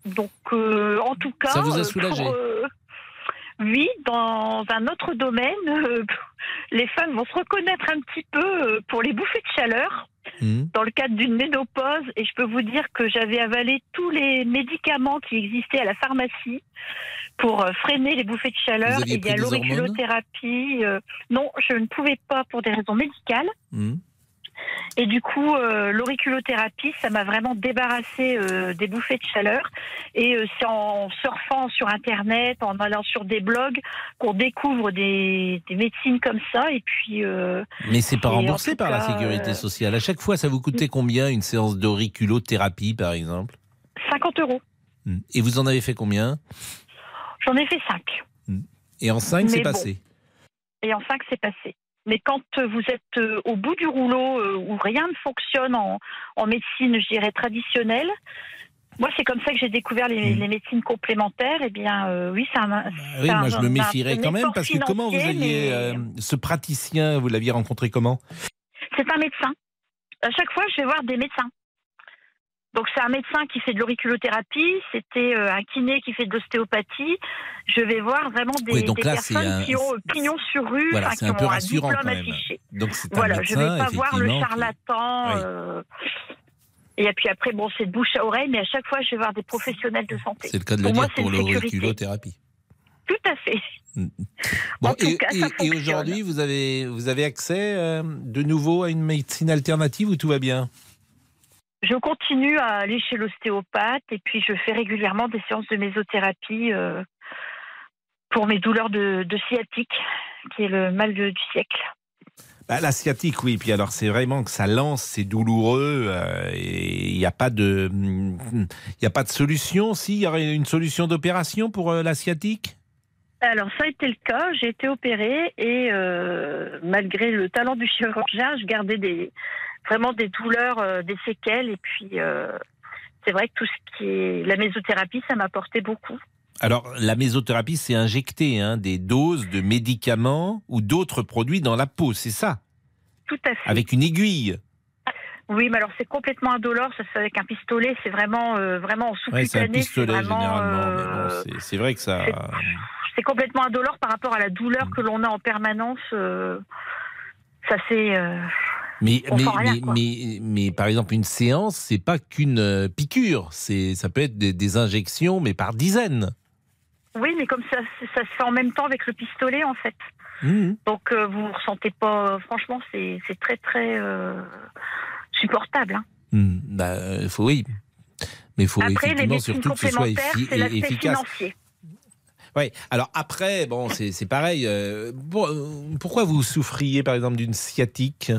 Donc, en tout cas. Ça vous a soulagé pour, Oui, dans un autre domaine, euh, les femmes vont se reconnaître un petit peu euh, pour les bouffées de chaleur Hmm. dans le cadre d'une ménopause et je peux vous dire que j'avais avalé tous les médicaments qui existaient à la pharmacie pour euh, freiner les bouffées de chaleur. Et il y a l'auriculothérapie. euh, non, je ne pouvais pas pour des raisons médicales. Hmm. Et du coup, euh, l'auriculothérapie, ça m'a vraiment débarrassé euh, des bouffées de chaleur. Et euh, c'est en surfant sur Internet, en allant sur des blogs, qu'on découvre des, des médecines comme ça. Et puis, Mais c'est pas remboursé par la sécurité sociale. À chaque fois, ça vous coûtait combien une séance d'auriculothérapie, par exemple? 50 euros. Hmm. Et vous en avez fait combien? J'en ai fait 5. Et en 5, c'est bon. passé? Et en 5, c'est passé. Mais quand euh, vous êtes euh, au bout du rouleau, euh, où rien ne fonctionne en, en médecine, je dirais, traditionnelle, moi, c'est comme ça que j'ai découvert les, les médecines complémentaires. Eh bien, euh, oui, un. Ah Oui, c'est moi un- je me méfierais quand même parce que comment vous aviez mais euh, ce praticien, vous l'aviez rencontré comment? C'est un médecin. À chaque fois, je vais voir des médecins. Donc, c'est un médecin qui fait de l'auriculothérapie, c'était euh, un kiné qui fait de l'ostéopathie. Je vais voir vraiment des, Oui, donc des là, c'est personnes un- qui ont pignon sur rue, Voilà, qui un peu ont rassurant diplôme quand même. affiché. Donc un Voilà, je vais médecin, pas voir le qui- charlatan. Oui. euh, Et puis après, bon, c'est de bouche à oreille, mais à chaque fois, je vais voir des professionnels de santé. C'est le cas de le pour moi, dire pour l'auriculothérapie. Tout à fait. Bon, tout et, cas, ça et- et fonctionne. aujourd'hui, vous avez, vous avez accès euh, de nouveau à une médecine alternative ou tout va bien? Je continue à aller chez l'ostéopathe et puis je fais régulièrement des séances de mésothérapie euh, pour mes douleurs de, de sciatique, qui est le mal de- du siècle. Bah, la sciatique, oui. Puis alors, c'est vraiment que ça lance, c'est douloureux. euh, et il n'y a pas de, il y a pas de solution. Y aurait une solution d'opération pour euh, la sciatique? Alors ça a été le cas, j'ai été opérée et euh, malgré le talent du chirurgien, je gardais des vraiment des douleurs, euh, des séquelles et puis euh, c'est vrai que tout ce qui est la mésothérapie, ça m'a apporté beaucoup. Alors, la mésothérapie, c'est injecter hein, des doses de médicaments ou d'autres produits dans la peau, c'est ça? Tout à fait. Avec une aiguille? Oui, mais alors c'est complètement indolore, ça se fait avec un pistolet, c'est vraiment euh, vraiment en Ouais, c'est un sous-cutané, pistolet vraiment, généralement. euh, bon, c'est- vrai que ça. c'est complètement indolore par rapport à la douleur que l'on a en permanence. euh, ça c'est Mais, mais, rien, mais, mais, par exemple, une séance, c'est pas qu'une euh, piqûre. C'est, ça peut être des, des injections, mais par dizaines. oui, mais comme ça ça se fait en même temps avec le pistolet en fait. Mhm. Donc euh, vous ressentez pas, franchement c'est c'est très très euh, supportable. hein. Hmm, bah, euh, faut, oui. Mais il faut Après effectivement surtout que ce soit effi- efficace. financier. Ouais. Alors après, bon, c'est, c'est pareil. euh, euh, pourquoi vous souffriez par exemple d'une sciatique?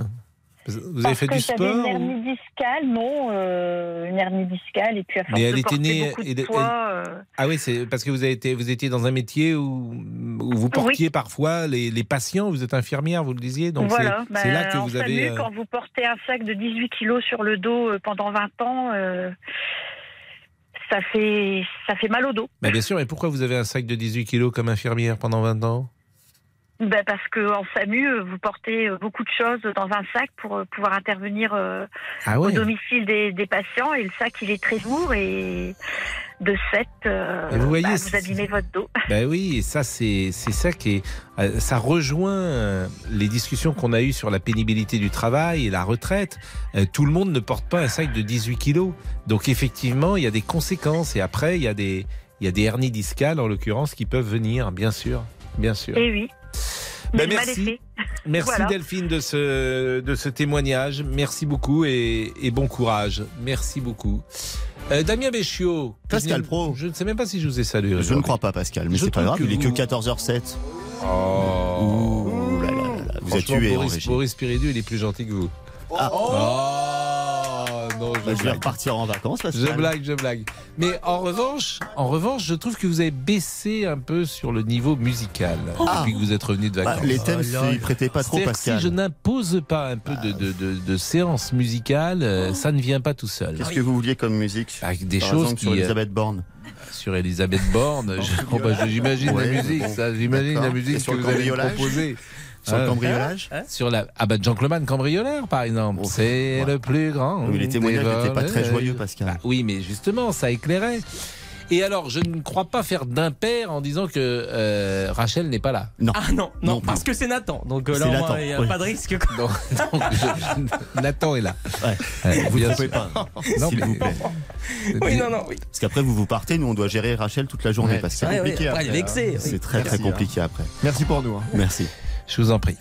Vous avez fait que du j'avais sport une ou- hernie discale, non, euh, une hernie discale, et puis à force Mais elle de était née- de elle- poids, euh, Ah oui, c'est parce que vous, avez été, vous étiez dans un métier où, où vous portiez parfois les, les patients, vous êtes infirmière, vous le disiez, donc voilà. c'est, là que en vous avez... Euh, quand vous portez un sac de 18 kilos sur le dos pendant 20 ans, euh, ça fait ça fait mal au dos. bah, bien sûr, mais pourquoi vous avez un sac de 18 kilos comme infirmière pendant 20 ans? Ben, parce que en SAMU, euh, vous portez euh, beaucoup de choses dans un sac pour euh, pouvoir intervenir euh, Ah ouais. au domicile des, des patients, et le sac il est très lourd et de ce fait, euh, Et vous voyez, bah, vous abîmez votre dos. Ben oui, et ça c'est ça qui est ça rejoint les discussions qu'on a eues sur la pénibilité du travail et la retraite. Tout le monde ne porte pas un sac de 18 kilos, donc effectivement il y a des conséquences et après il y a des il y a des hernies discales en l'occurrence qui peuvent venir, bien sûr, bien sûr. Et oui. Ben, merci. Merci Voilà. Delphine de ce, de ce témoignage. Merci beaucoup et, et bon courage. Merci beaucoup. Euh, Damien Béchiot. Pascal je Pro. Je ne sais même pas si je vous ai salué. Je ne crois pas, Pascal, mais c'est pas grave, il est que vous- 14h07. Oh. Ouh là là là là, vous êtes tué Boris. Boris Spiridieu, il est plus gentil que vous. Ah. Oh, non, je, Bah, je vais repartir en vacances, Je blague, je blague. Mais en revanche, en revanche, je trouve que vous avez baissé un peu sur le niveau musical Ah. depuis que vous êtes revenu de Bah, vacances. les thèmes s'y prêtaient pas trop, Pascal. Si je n'impose pas un peu de, de, de, de séance musicale, euh, ça ne vient pas tout seul. Qu'est-ce que vous vouliez comme musique Des Par choses exemple, sur qui, euh, Elisabeth Borne. Sur Elisabeth Borne, oh, bah, j'imagine Ouais, la musique, bon, ça, j'imagine la musique sur que le vous allez proposer. Sur le Hein cambriolage Sur la ah bah Jean-Claude cambrioleur par exemple, c'est le plus grand. Oui, les témoignages n'étaient pas très joyeux, Pascal. Bah oui, mais justement, ça éclairait. Et alors, je ne crois pas faire d'impair en disant que euh, Rachel n'est pas là. Non. Ah non, non, parce que c'est Nathan. Donc euh, là, Nathan, il n'y a oui. pas de risque. Non, donc, je- Nathan est là. Ouais. Vous ne pouvez pas, Non, s'il mais- vous plaît. Oui, non, non, oui. Parce qu'après, vous vous partez, nous, on doit gérer Rachel toute la journée. Ouais. parce que c'est Ouais, compliqué ouais, après, après. il est vexé, hein. oui. C'est très, très compliqué après. Merci pour nous. hein. Merci. Je vous en prie.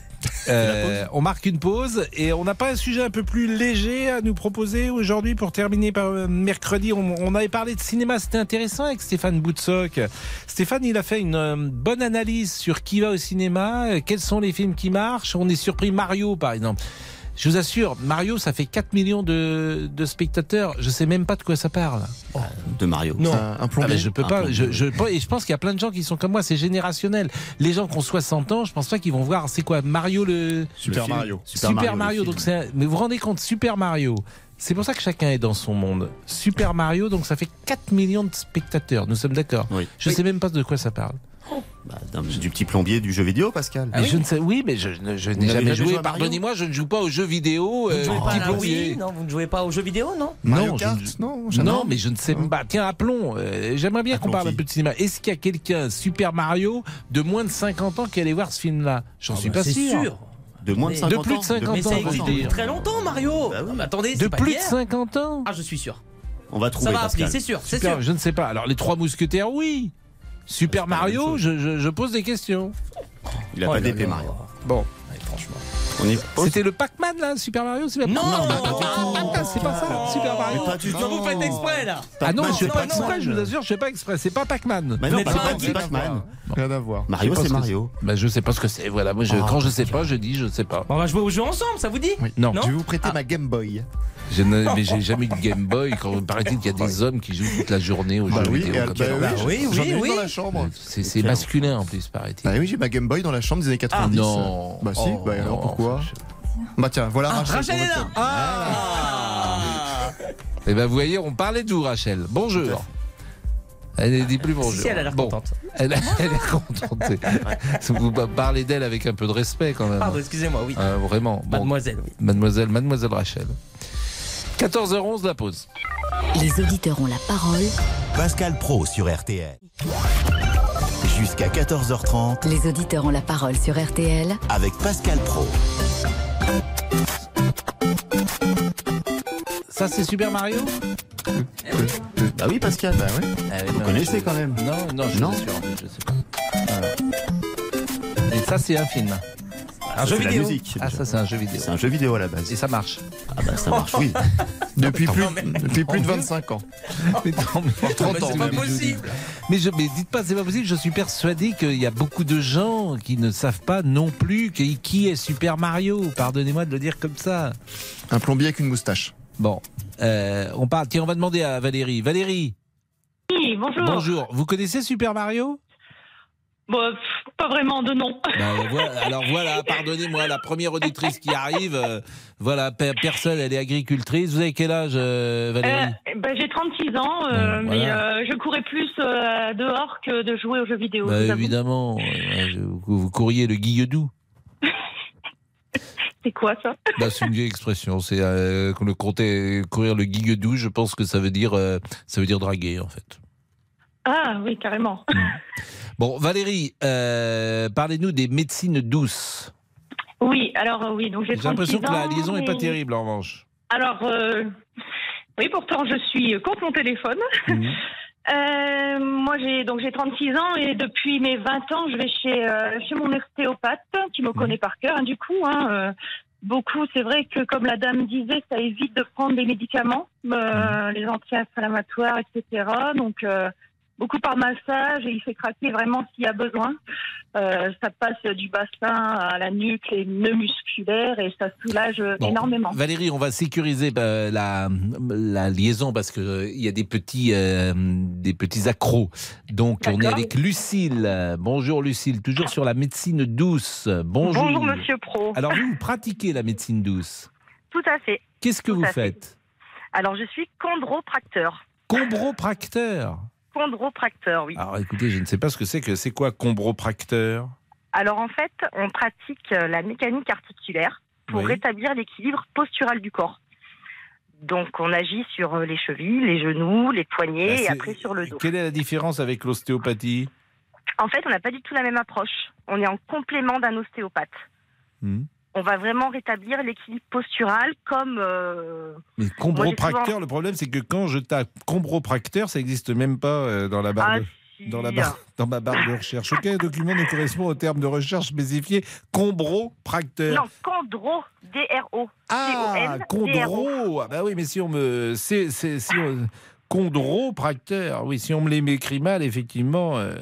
Euh, on marque une pause et on n'a pas un sujet un peu plus léger à nous proposer aujourd'hui pour terminer par euh, mercredi. On, on avait parlé de cinéma, c'était intéressant avec Stéphane Boutsock. Stéphane, il a fait une euh, bonne analyse sur qui va au cinéma, euh, quels sont les films qui marchent. On est surpris Mario par exemple. Je vous assure, Mario, ça fait 4 millions de, de spectateurs. Je sais même pas de quoi ça parle. De Mario. Non, Un- un Ah plombier. ben, je peux Un pas. plombier. Je, je, et je pense qu'il y a plein de gens qui sont comme moi. C'est générationnel. Les gens qui ont 60 ans, je pense pas qu'ils vont voir. C'est quoi Mario le Super. Mario. Super, Super Mario. Mario, donc un- Mais vous vous rendez compte, Super Mario. C'est pour ça que chacun est dans son monde. Super Mario, donc ça fait 4 millions de spectateurs. Nous sommes d'accord. Oui. Je sais même pas de quoi ça parle. Bah, du petit plombier du jeu vidéo, Pascal. Mais je ne sais. Oui, mais je, n'ai jamais jamais joué. Pardonnez-moi, je ne joue pas aux jeux vidéo. Vous ne euh, petit plombier. Non Vous ne jouez pas aux jeux vidéo, non Mario non, je Kart, ne- non. Non, mais je ne sais pas. Tiens, appelons. euh, J'aimerais bien qu'on parle un peu de cinéma. Est-ce qu'il y a quelqu'un, Super Mario, de moins de 50 ans qui allait voir ce film-là? J'en suis bah, pas c'est sûr. sûr. De moins de Mais- 50 De plus de ans. 50 Mais ans, ça on va existe depuis très longtemps, Mario. Bah oui. Ah, mais attendez, De plus de hier. 50 ans? Ah, je suis sûr. On va trouver Ça va appeler, Pascal. c'est sûr, c'est Super, sûr. Je ne sais pas. Alors, les trois mousquetaires, oui. Super C'est pas Mario, je, je- je pose des questions. Il a Oh pas d'épée. Mario. Bon. Ouais, franchement. C'était le Pac-Man là, Super Mario Super Non, c'est pas ça, Super Mario. Mais pas du Non, tout. vous faites exprès là Ah non, Pac-Man, je fais c'est pas Pac-Man. exprès, je vous assure, je fais pas exprès. C'est pas Pac-Man. Mais non, Mais pas pas Pac-Man. Rien à voir. Mario, c'est pas Mario. Bah, je sais pas ce que c'est. Voilà, moi, je, Ah. quand je sais pas, je dis je sais pas. On va jouer au jeu ensemble, ça vous dit Non, Non Je vais vous prêter ma Game Boy. Je ne- mais j'ai jamais eu de Game Boy. Quand paraît-il qu'il y a des hommes qui jouent toute la journée aux Bah jeux oui, vidéo. et comme bah oui, oui, oui, oui. dans la chambre. C'est masculin en plus, paraît-il. Bah oui, j'ai ma Game Boy dans la chambre des années 90. Ah non. Bah si, Oh, bah alors pourquoi je- Bah tiens, voilà Ah, Rachel. Rachel pour est là Ah Eh ben, vous voyez, on parlait de vous, Rachel. Bonjour. Elle ne dit plus bonjour. Si, elle a l'air Bon, contente. Elle, elle est contente. Vous parlez d'elle avec un peu de respect quand même. Pardon, excusez-moi, oui. Euh, vraiment. Bon, Mademoiselle, oui. Mademoiselle, Mademoiselle Rachel. 14h11, la pause. Les auditeurs ont la parole. Pascal Pro sur RTL. Jusqu'à 14h30 Les auditeurs ont la parole sur RTL. avec Pascal Pro. Ça, c'est Super Mario? Bah oui, Pascal. Bah oui. Vous connaissez quand même. Non, non, je Non. suis sûr, je sais pas. Voilà. Et ça, c'est un film. Un jeu C'est la vidéo. musique. Ah, ça, c'est un jeu vidéo. C'est un jeu vidéo à la base. Et ça marche. Ah bah ça marche, oui. Depuis plus, depuis de 25 ans. Mais non, mais- 30 Mais ans. c'est pas possible. Mais, je, mais dites pas, c'est pas possible. Je suis persuadé qu'il y a beaucoup de gens qui ne savent pas non plus que- qui est Super Mario. Pardonnez-moi de le dire comme ça. Un plombier avec une moustache. Bon, euh, on parle. Tiens, on va demander à Valérie. Valérie, Oui, bonjour. bonjour. Vous connaissez Super Mario? Bon, pas vraiment de nom. Bah, voilà, alors voilà, pardonnez-moi, la première auditrice qui arrive, euh, voilà, pe- personne, elle est agricultrice. Vous avez quel âge, euh, Valérie Euh, ben, j'ai 36 ans, euh, Bon, mais je courais plus dehors que de jouer aux jeux vidéo. Bah. Évidemment, vous, courriez le guilledou. C'est quoi ça? Bah, c'est une vieille expression. C'est euh, le comptait courir le guilledou. Je pense que ça veut dire euh, ça veut dire draguer en fait. Ah oui, carrément. Bon, Valérie, euh, parlez-nous des médecines douces. Oui, alors euh, oui, donc j'ai l'impression que 36 la liaison n'est pas terrible en revanche. Alors, euh, oui, pourtant je suis contre mon téléphone. Mhm. Euh, moi, j'ai donc j'ai 36 ans et depuis mes 20 ans, je vais chez euh, chez mon ostéopathe qui me connaît par cœur. hein, du coup, hein, euh, beaucoup, c'est vrai que comme la dame disait, ça évite de prendre des médicaments, euh, les anti-inflammatoires, etc. Donc beaucoup par massage et il fait craquer vraiment s'il y a besoin. Euh, ça passe du bassin à la nuque, les nœuds musculaires et ça soulage Bon, énormément. Valérie, on va sécuriser bah, la, la liaison parce que euh, y a des petits, euh, des petits accros. Donc, on est avec Lucille. Bonjour Lucille, toujours sur la médecine douce. Bonjour. Bonjour, monsieur Pro. Alors, vous, vous pratiquez la médecine douce? Tout à fait. Qu'est-ce que Tout vous fait. faites? Alors, je suis chondropracteur. Combropracteur. Chondropracteur, oui. Alors, écoutez, je ne sais pas ce que c'est que c'est quoi combropracteur Alors, en fait, on pratique euh, la mécanique articulaire pour Oui. rétablir l'équilibre postural du corps. Donc, on agit sur euh, les chevilles, les genoux, les poignets Bah, et après sur le dos. Quelle est la différence avec l'ostéopathie? En fait, on n'a pas du tout la même approche. On est en complément d'un ostéopathe. Hmm. On va vraiment rétablir l'équilibre postural comme. euh, Mais combropracteur, souvent- le problème c'est que quand je tape combropracteur, ça n'existe même pas euh, dans la barre Ah, de- si. dans, la barre, dans ma barre de recherche. Aucun document ne correspond au terme de recherche spécifié combropracteur. Non, chondro, D-R-O. Ah, C-O-N-D-R-O. Ah bah oui, mais si on me c'est c'est si on- chondropracteur. Oui, si on me les m'écrit mal, effectivement, euh,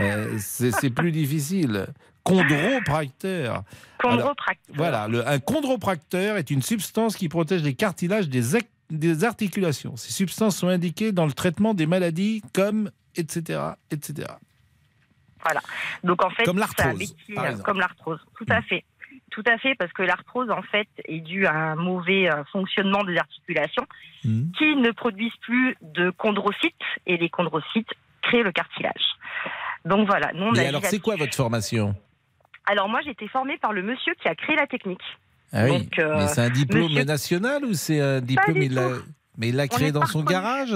euh, c'est c'est plus difficile. Chondropracteur. Chondropracteur. voilà, le, un chondropracteur est une substance qui protège les cartilages des, articulations. Ces substances sont indiquées dans le traitement des maladies comme etc. etc. Voilà. Donc en fait, Comme l'arthrose, comme l'arthrose. Tout à fait. Tout à fait, parce que l'arthrose, en fait, est due à un mauvais euh, fonctionnement des articulations Mhm. qui ne produisent plus de chondrocytes et les chondrocytes créent le cartilage. Donc voilà, nous on Mais agit alors, c'est quoi votre formation? Alors moi, j'ai été formée par le monsieur qui a créé la technique. ah oui. Donc, euh, Mais c'est un diplôme monsieur- national ou c'est un diplôme il l'a-. Mais il l'a créé dans son garage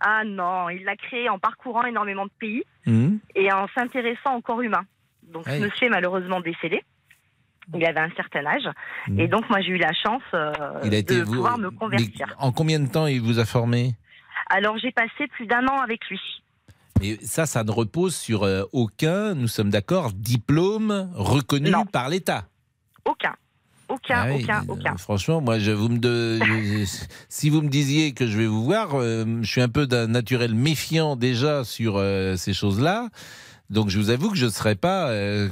Ah non, il l'a créé en parcourant énormément de pays Mhm. et en s'intéressant au corps humain. Donc ce monsieur est malheureusement décédé. Il avait un certain âge. Mhm. Et donc moi j'ai eu la chance euh, Il a été de vous- pouvoir me mais convertir. en combien de temps il vous a formé? Alors j'ai passé plus d'un an avec lui. Mais ça, ça ne repose sur euh, aucun, nous sommes d'accord, diplôme reconnu Non. par l'État. Aucun. aucun, Ah oui, aucun, euh, aucun. Franchement, moi, je vous me de- je- si vous me disiez que je vais vous voir, euh, je suis un peu d'un naturel méfiant déjà sur euh, ces choses-là. Donc, je vous avoue que je ne serais pas. euh,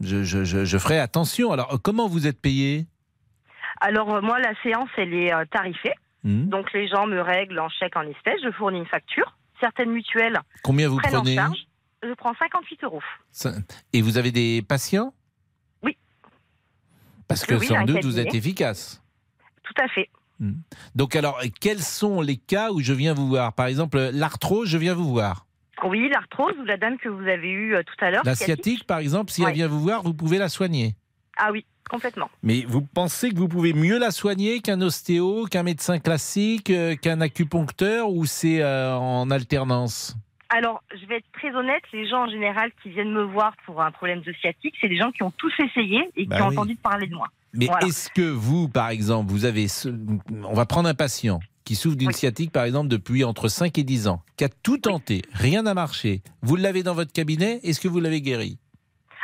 je, je, ferai attention. Alors, comment vous êtes payé? Alors moi, la séance, elle est tarifée. Hmm. Donc les gens me règlent en chèque en espèces. Je fournis une facture. Certaines mutuelles Combien vous prenez en charge. Je prends 58 euros. Et vous avez des patients Oui. Parce que Oui, sans doute, vous êtes efficace. Tout à fait. Donc, alors, quels sont les cas où je viens vous voir? Par exemple, l'arthrose, je viens vous voir. Oui, l'arthrose ou la dame que vous avez eue euh, tout à l'heure. La sciatique. sciatique, par exemple, si Ouais. elle vient vous voir, vous pouvez la soigner. Ah oui, complètement. Mais vous pensez que vous pouvez mieux la soigner qu'un ostéo, qu'un médecin classique, euh, qu'un acupuncteur ou c'est euh, en alternance? Alors, je vais être très honnête, les gens en général qui viennent me voir pour un problème de sciatique, c'est des gens qui ont tous essayé et Bah qui ont oui. entendu parler de moi. Mais Voilà. est-ce que vous, par exemple, vous avez. ce- On va prendre un patient qui souffre d'une sciatique, par exemple, depuis entre 5 et 10 ans, qui a tout tenté, rien n'a marché. Vous l'avez dans votre cabinet, est-ce que vous l'avez guéri?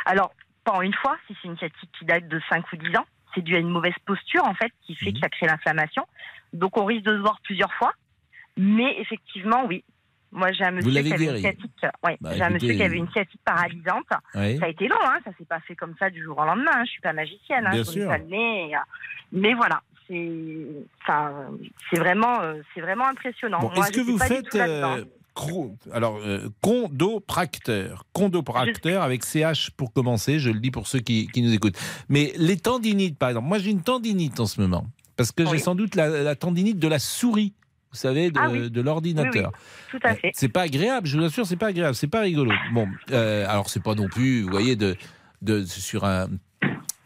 Alors, pas en une fois, si c'est une sciatique qui date de 5 ou 10 ans, c'est dû à une mauvaise posture, en fait, qui fait que ça crée l'inflammation. Donc, on risque de se voir plusieurs fois. Mais effectivement, oui. Moi, j'ai un monsieur qui avait une sciatique, ouais, Bah, j'ai un écoutez, monsieur qui avait une sciatique paralysante. Oui. Ça a été long, hein, ça s'est pas fait comme ça du jour au lendemain. hein. Je suis pas magicienne, hein, Bien sûr. et, euh, mais voilà, c'est, c'est vraiment, euh, c'est vraiment impressionnant. Bon, Est-ce que vous faites. euh, cro- alors, euh, condopracteur. Condopracteur avec CH pour commencer, je le dis pour ceux qui, qui nous écoutent. Mais les tendinites, par exemple, moi j'ai une tendinite en ce moment. Parce que j'ai sans doute la, la tendinite de la souris, vous savez, de, Ah oui. de l'ordinateur. Oui, oui, tout à fait. C'est pas agréable, je vous assure, c'est pas agréable, c'est pas rigolo. Bon, euh, alors c'est pas non plus, vous voyez, de, de, sur un.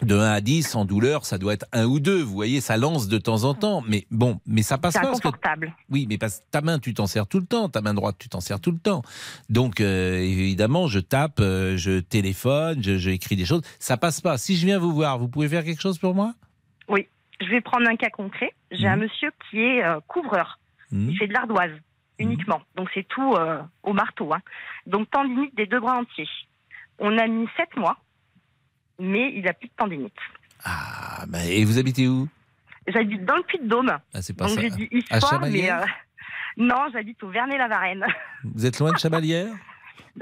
De 1 à 10 en douleur, ça doit être 1 ou 2. Vous voyez, ça lance de temps en temps. Mais bon, mais ça passe C'est pas. que- inconfortable. oui, mais parce que ta main, tu t'en sers tout le temps. Ta main droite, tu t'en sers tout le temps. Donc, euh, évidemment, je tape, euh, je téléphone, je, je écris des choses. Ça passe pas. Si je viens vous voir, vous pouvez faire quelque chose pour moi? Oui, je vais prendre un cas concret. J'ai un monsieur qui est euh, couvreur. Mhm. Il fait de l'ardoise uniquement. Donc c'est tout au marteau. hein. Donc tendinite des deux bras entiers. On a mis sept mois, mais il a plus de tendinite. Ah, bah, Et vous habitez où? J'habite dans le Puy-de-Dôme. Ah, c'est pas Donc ça. j'ai dit À histoire, mais euh, non, j'habite au Vernet-la-Varenne. Vous êtes loin de Chamalières?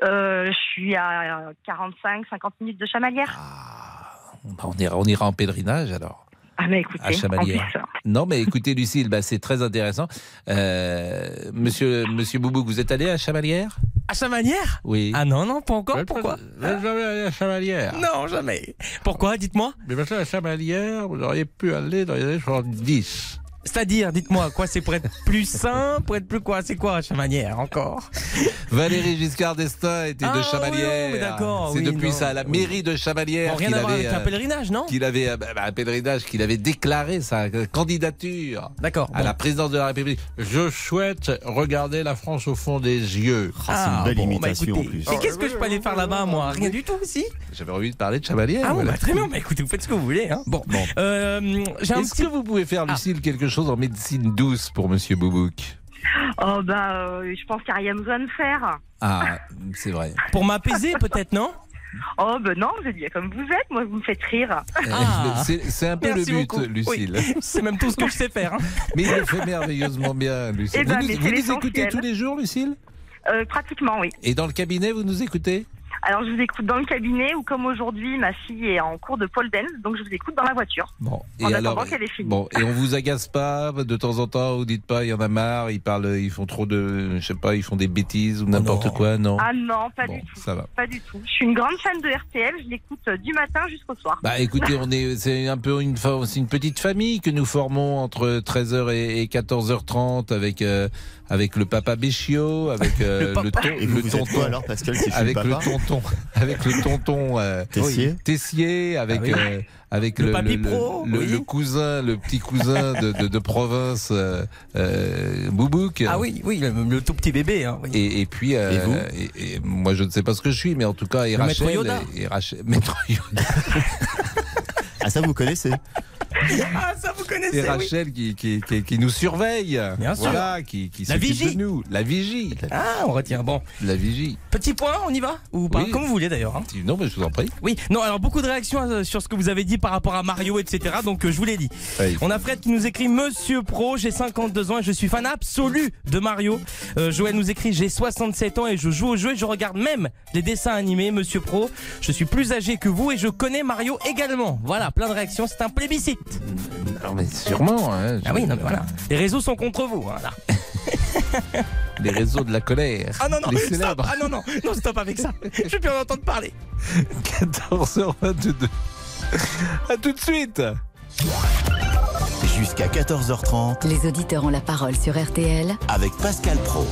Euh, je suis à 45-50 minutes de Chamalières. Bah, on, ira, on ira en pèlerinage alors. Ah, mais écoutez, À Chamalières. plus, Non, mais écoutez, Lucille, bah, c'est très intéressant. Euh, monsieur, monsieur Boubouk, vous êtes allé à Chamalières À Chamalières Oui. Ah non, non, pas encore. Pourquoi Vous n'êtes jamais allé à Chamalières Non, jamais. Pourquoi? Dites-moi. Mais parce que à Chamalières, vous auriez pu aller dans les années 70. C'est-à-dire, dites-moi, quoi C'est pour être plus sain Pour être plus quoi C'est quoi, Chamalières, encore? Valérie Giscard d'Estaing était Ah, de oui, Chamalières. oui, d'accord, C'est oui, depuis non, ça, la mairie de Chamalières. Bon, rien à voir avec un euh, pèlerinage, non? Qu'il avait euh, bah, bah, un pèlerinage, qu'il avait déclaré sa euh, candidature D'accord, à la présidence de la République. Je souhaite regarder la France au fond des yeux. Ah, bon, bah, écoutez, Mais qu'est-ce que je peux aller faire là-bas, moi? Rien du tout, si? J'avais envie de parler de Chamalières. Ah bon, voilà. bah, très bien, bah, écoutez, vous faites ce que vous voulez. Hein. Bon, Euh, j'ai un Est-ce petit... que vous pouvez faire, Lucille, quelque chose en médecine douce pour Monsieur Boubouk Oh bah, euh, je pense qu'il n'y a rien besoin de faire. Ah, c'est vrai. Pour m'apaiser, peut-être, non? Oh ben non, vous êtes bien comme vous êtes, moi vous me faites rire. Euh, C'est c'est un peu Merci le but, beaucoup. Lucille. Oui, c'est même tout ce que je sais faire. hein. Mais il le fait merveilleusement bien, Lucille. Eh ben, vous nous, c'est vous nous écoutez tous les jours, Lucille? Euh, pratiquement, oui. Et dans le cabinet, vous nous écoutez? Alors je vous écoute dans le cabinet ou comme aujourd'hui, ma fille est en cours de pole dance, donc je vous écoute dans la voiture. Bon, En attendant qu'elle ait fini. Bon, et on vous agace pas de temps en temps, vous dites pas, il y en a marre, ils parlent, ils font trop de, je sais pas, ils font des bêtises ou n'importe quoi, non Ah non, pas Bon, du tout. ça va. Pas du tout. Je suis une grande fan de RTL, je l'écoute euh, du matin jusqu'au soir. Bah écoutez, on est, c'est un peu une, c'est une petite famille que nous formons entre 13h et, et 14h30 avec euh, avec le papa Béchiot, avec euh, Le papa. le, ton- le vous êtes tonton, quoi alors, Pascal, si avec le tonton, avec le tonton euh, Tessier oui, Tessier, avec Ah oui. euh, avec Le le, pro, le- oui. le cousin, le petit cousin de, de, de province euh, euh, Boubouk. Ah oui, oui, le, le tout petit bébé. Hein, oui. Et, et puis, euh, Et vous et- et moi je ne sais pas ce que je suis, mais en tout cas, et Le maître Rachel, Yoda. et, et Rachel- maître Yoda. Ah, ça, vous connaissez Ah, ça vous connaissez oui. Rachel qui, qui, qui, qui nous surveille. Bien sûr. Voilà, qui, La vigie. de nous. La vigie. Ah, on retient. Bon. La vigie. Petit point, on y va Ou pas Oui. Comme vous voulez d'ailleurs. hein. Non, mais je vous en prie. Oui, non, alors beaucoup de réactions euh, sur ce que vous avez dit par rapport à Mario, etc. Donc euh, je vous l'ai dit. Oui. On a Fred qui nous écrit Monsieur Pro, j'ai 52 ans et je suis fan absolu de Mario. Euh, Joël nous écrit J'ai 67 ans et je joue au jeu et je regarde même les dessins animés, Monsieur Pro. Je suis plus âgé que vous et je connais Mario également. Voilà, plein de réactions, c'est un plébiscite. Non, mais sûrement. hein, Ah oui, non, mais voilà. Les réseaux sont contre vous. Voilà. Les réseaux de la colère. Ah non, non, Les stop. célèbres. Ah non, non, non, stop avec ça. Je veux plus en entendre parler. 14h22. À tout de suite. Jusqu'à 14h30 Les auditeurs ont la parole sur RTL. avec Pascal Pro.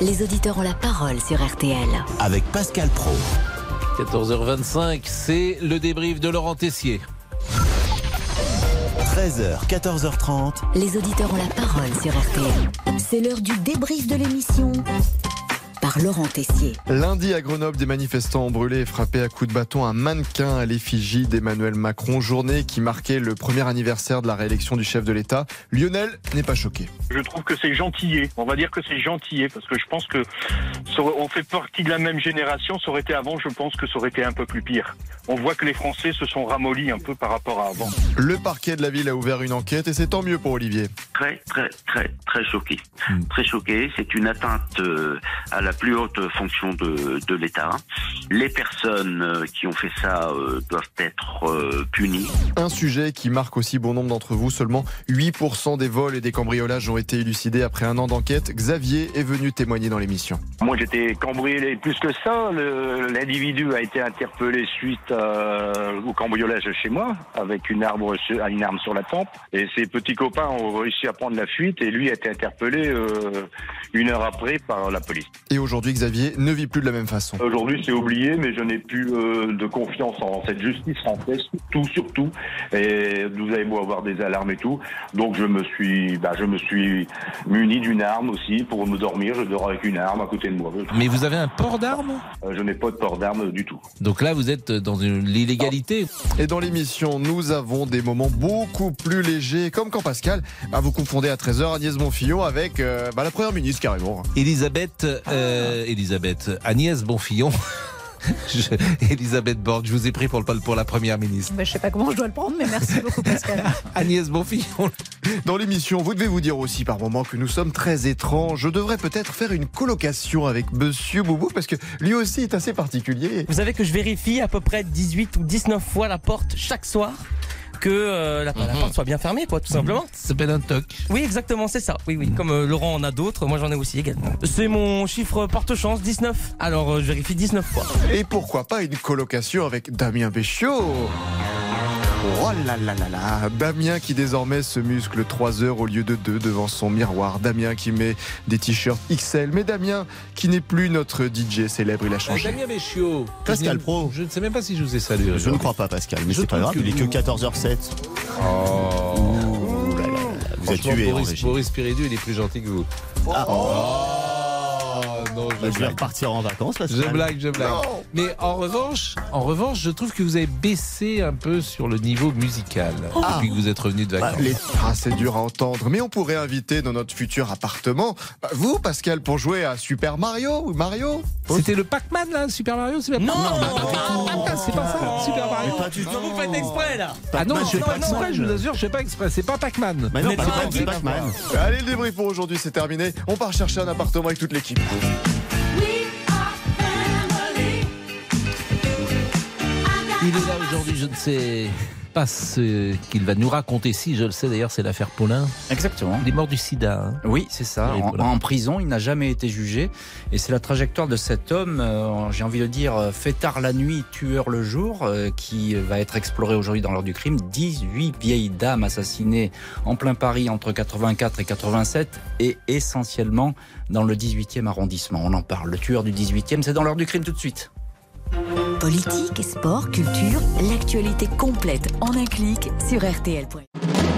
Les auditeurs ont la parole sur RTL. Avec Pascal Pro. 14h25, c'est le débrief de Laurent Tessier. 13h, 14h30 Les auditeurs ont la parole sur RTL. C'est l'heure du débrief de l'émission par Laurent Tessier. Lundi à Grenoble, des manifestants ont brûlé et frappé à coups de bâton un mannequin à l'effigie d'Emmanuel Macron, journée qui marquait le premier anniversaire de la réélection du chef de l'État. Lionel n'est pas choqué. Je trouve que c'est gentillé. On va dire que c'est gentillé parce que je pense que on fait partie de la même génération. Ça aurait été avant, je pense que ça aurait été un peu plus pire. On voit que les Français se sont ramollis un peu par rapport à avant. Le parquet de la ville a ouvert une enquête et c'est tant mieux pour Olivier. Très, très, très, très choqué. Très choqué. C'est une atteinte euh, à la plus haute fonction de, de l'État. Les personnes euh, qui ont fait ça euh, doivent être euh, punies. Un sujet qui marque aussi bon nombre d'entre vous. Seulement 8% des vols et des cambriolages ont été élucidés après un an d'enquête. Xavier est venu témoigner dans l'émission. Moi, j'étais cambriolé plus que ça. L'individu a été interpellé suite euh, au cambriolage chez moi, avec une, arbre sur- une arme sur la tempe. Et ses petits copains ont réussi à prendre la fuite, et lui a été interpellé euh, une heure après par la police. Et aujourd'hui, Xavier ne vit plus de la même façon. Aujourd'hui, c'est oublié, mais je n'ai plus euh, de confiance en cette justice française, surtout, surtout. Et vous avez beau avoir des alarmes et tout. Donc, je me suis, bah, je me suis muni d'une arme aussi pour me dormir. Je dors avec une arme à côté de moi. Mais vous avez un port d'armes? Euh, Je n'ai pas de port d'arme du tout. Donc là, vous êtes dans l'illégalité. Et dans l'émission, nous avons des moments beaucoup plus légers, comme quand Pascal, bah, vous confondez à 13h Agnès Bonfillon avec euh, bah, la première ministre carrément. Elisabeth, euh, Elisabeth, Agnès Bonfillon. Je- Elisabeth Borne, je vous ai pris pour, le, pour la première ministre. Bah, je sais pas comment je dois le prendre, mais merci beaucoup, Pascal. Agnès Bonfillon. Dans l'émission, vous devez vous dire aussi par moments que nous sommes très étranges. Je devrais peut-être faire une colocation avec Monsieur Boubou parce que lui aussi est assez particulier. Vous savez que je vérifie à peu près 18 ou 19 fois la porte chaque soir que euh, la, la Mhm. porte soit bien fermée, quoi, tout simplement. Ça s'appelle un toc. Oui, exactement, c'est ça. Oui, oui. Comme euh, Laurent en a d'autres, moi j'en ai aussi également. C'est mon chiffre porte-chance, 19. Alors euh, je vérifie 19 fois. Et pourquoi pas une colocation avec Damien Béchiot? Oh là là là là Damien qui désormais se muscle 3 heures au lieu de 2 devant son miroir. Damien qui met des t-shirts XL. Mais Damien qui n'est plus notre DJ célèbre, il a changé. Damien Béchiot. Pascal Pro. Je ne sais même pas si je vous ai salué. Je ne crois pas, Pascal, mais Je c'est pas grave, que il est que vous- 14h07. Oh. Ouh là là là, vous êtes tué Boris, il est plus gentil que vous. Ah. Oh, non, Bah, je vais repartir en vacances, Pascal. Je blague, je blague. Mais en revanche, en revanche, je trouve que vous avez baissé un peu sur le niveau musical Ah. depuis que vous êtes revenu de Bah, vacances. les- Ah, c'est dur à entendre, mais on pourrait inviter dans notre futur appartement bah, vous, Pascal, pour jouer à Super Mario ou Mario? C'était le Pac-Man là, Super Mario Super Non, Ah, c'est pas ça, Super Mario. Pas du tout. Vous faites exprès là Ah non, je fais c'est pas exprès, je vous assure, je fais pas exprès. C'est pas Pac-Man. Mais non, Pac-Man, pas c'est Pac-Man. Allez, le débrief pour aujourd'hui, c'est terminé. On part chercher un appartement avec toute l'équipe. Il est là aujourd'hui, je ne sais pas ce qu'il va nous raconter. Si, je le sais d'ailleurs, c'est l'affaire Paulin. Exactement. Il est mort du sida. hein. Oui, c'est ça. En prison, il n'a jamais été jugé. Et c'est la trajectoire de cet homme, euh, j'ai envie de dire, euh, fêtard la nuit, tueur le jour, euh, qui va être exploré aujourd'hui dans l'heure du crime. 18 vieilles dames assassinées en plein Paris entre 84 et 87 et essentiellement dans le 18e arrondissement. On en parle. Le tueur du 18e, c'est dans l'heure du crime tout de suite. Politique, sport, culture, l'actualité complète en un clic sur RTL.fr.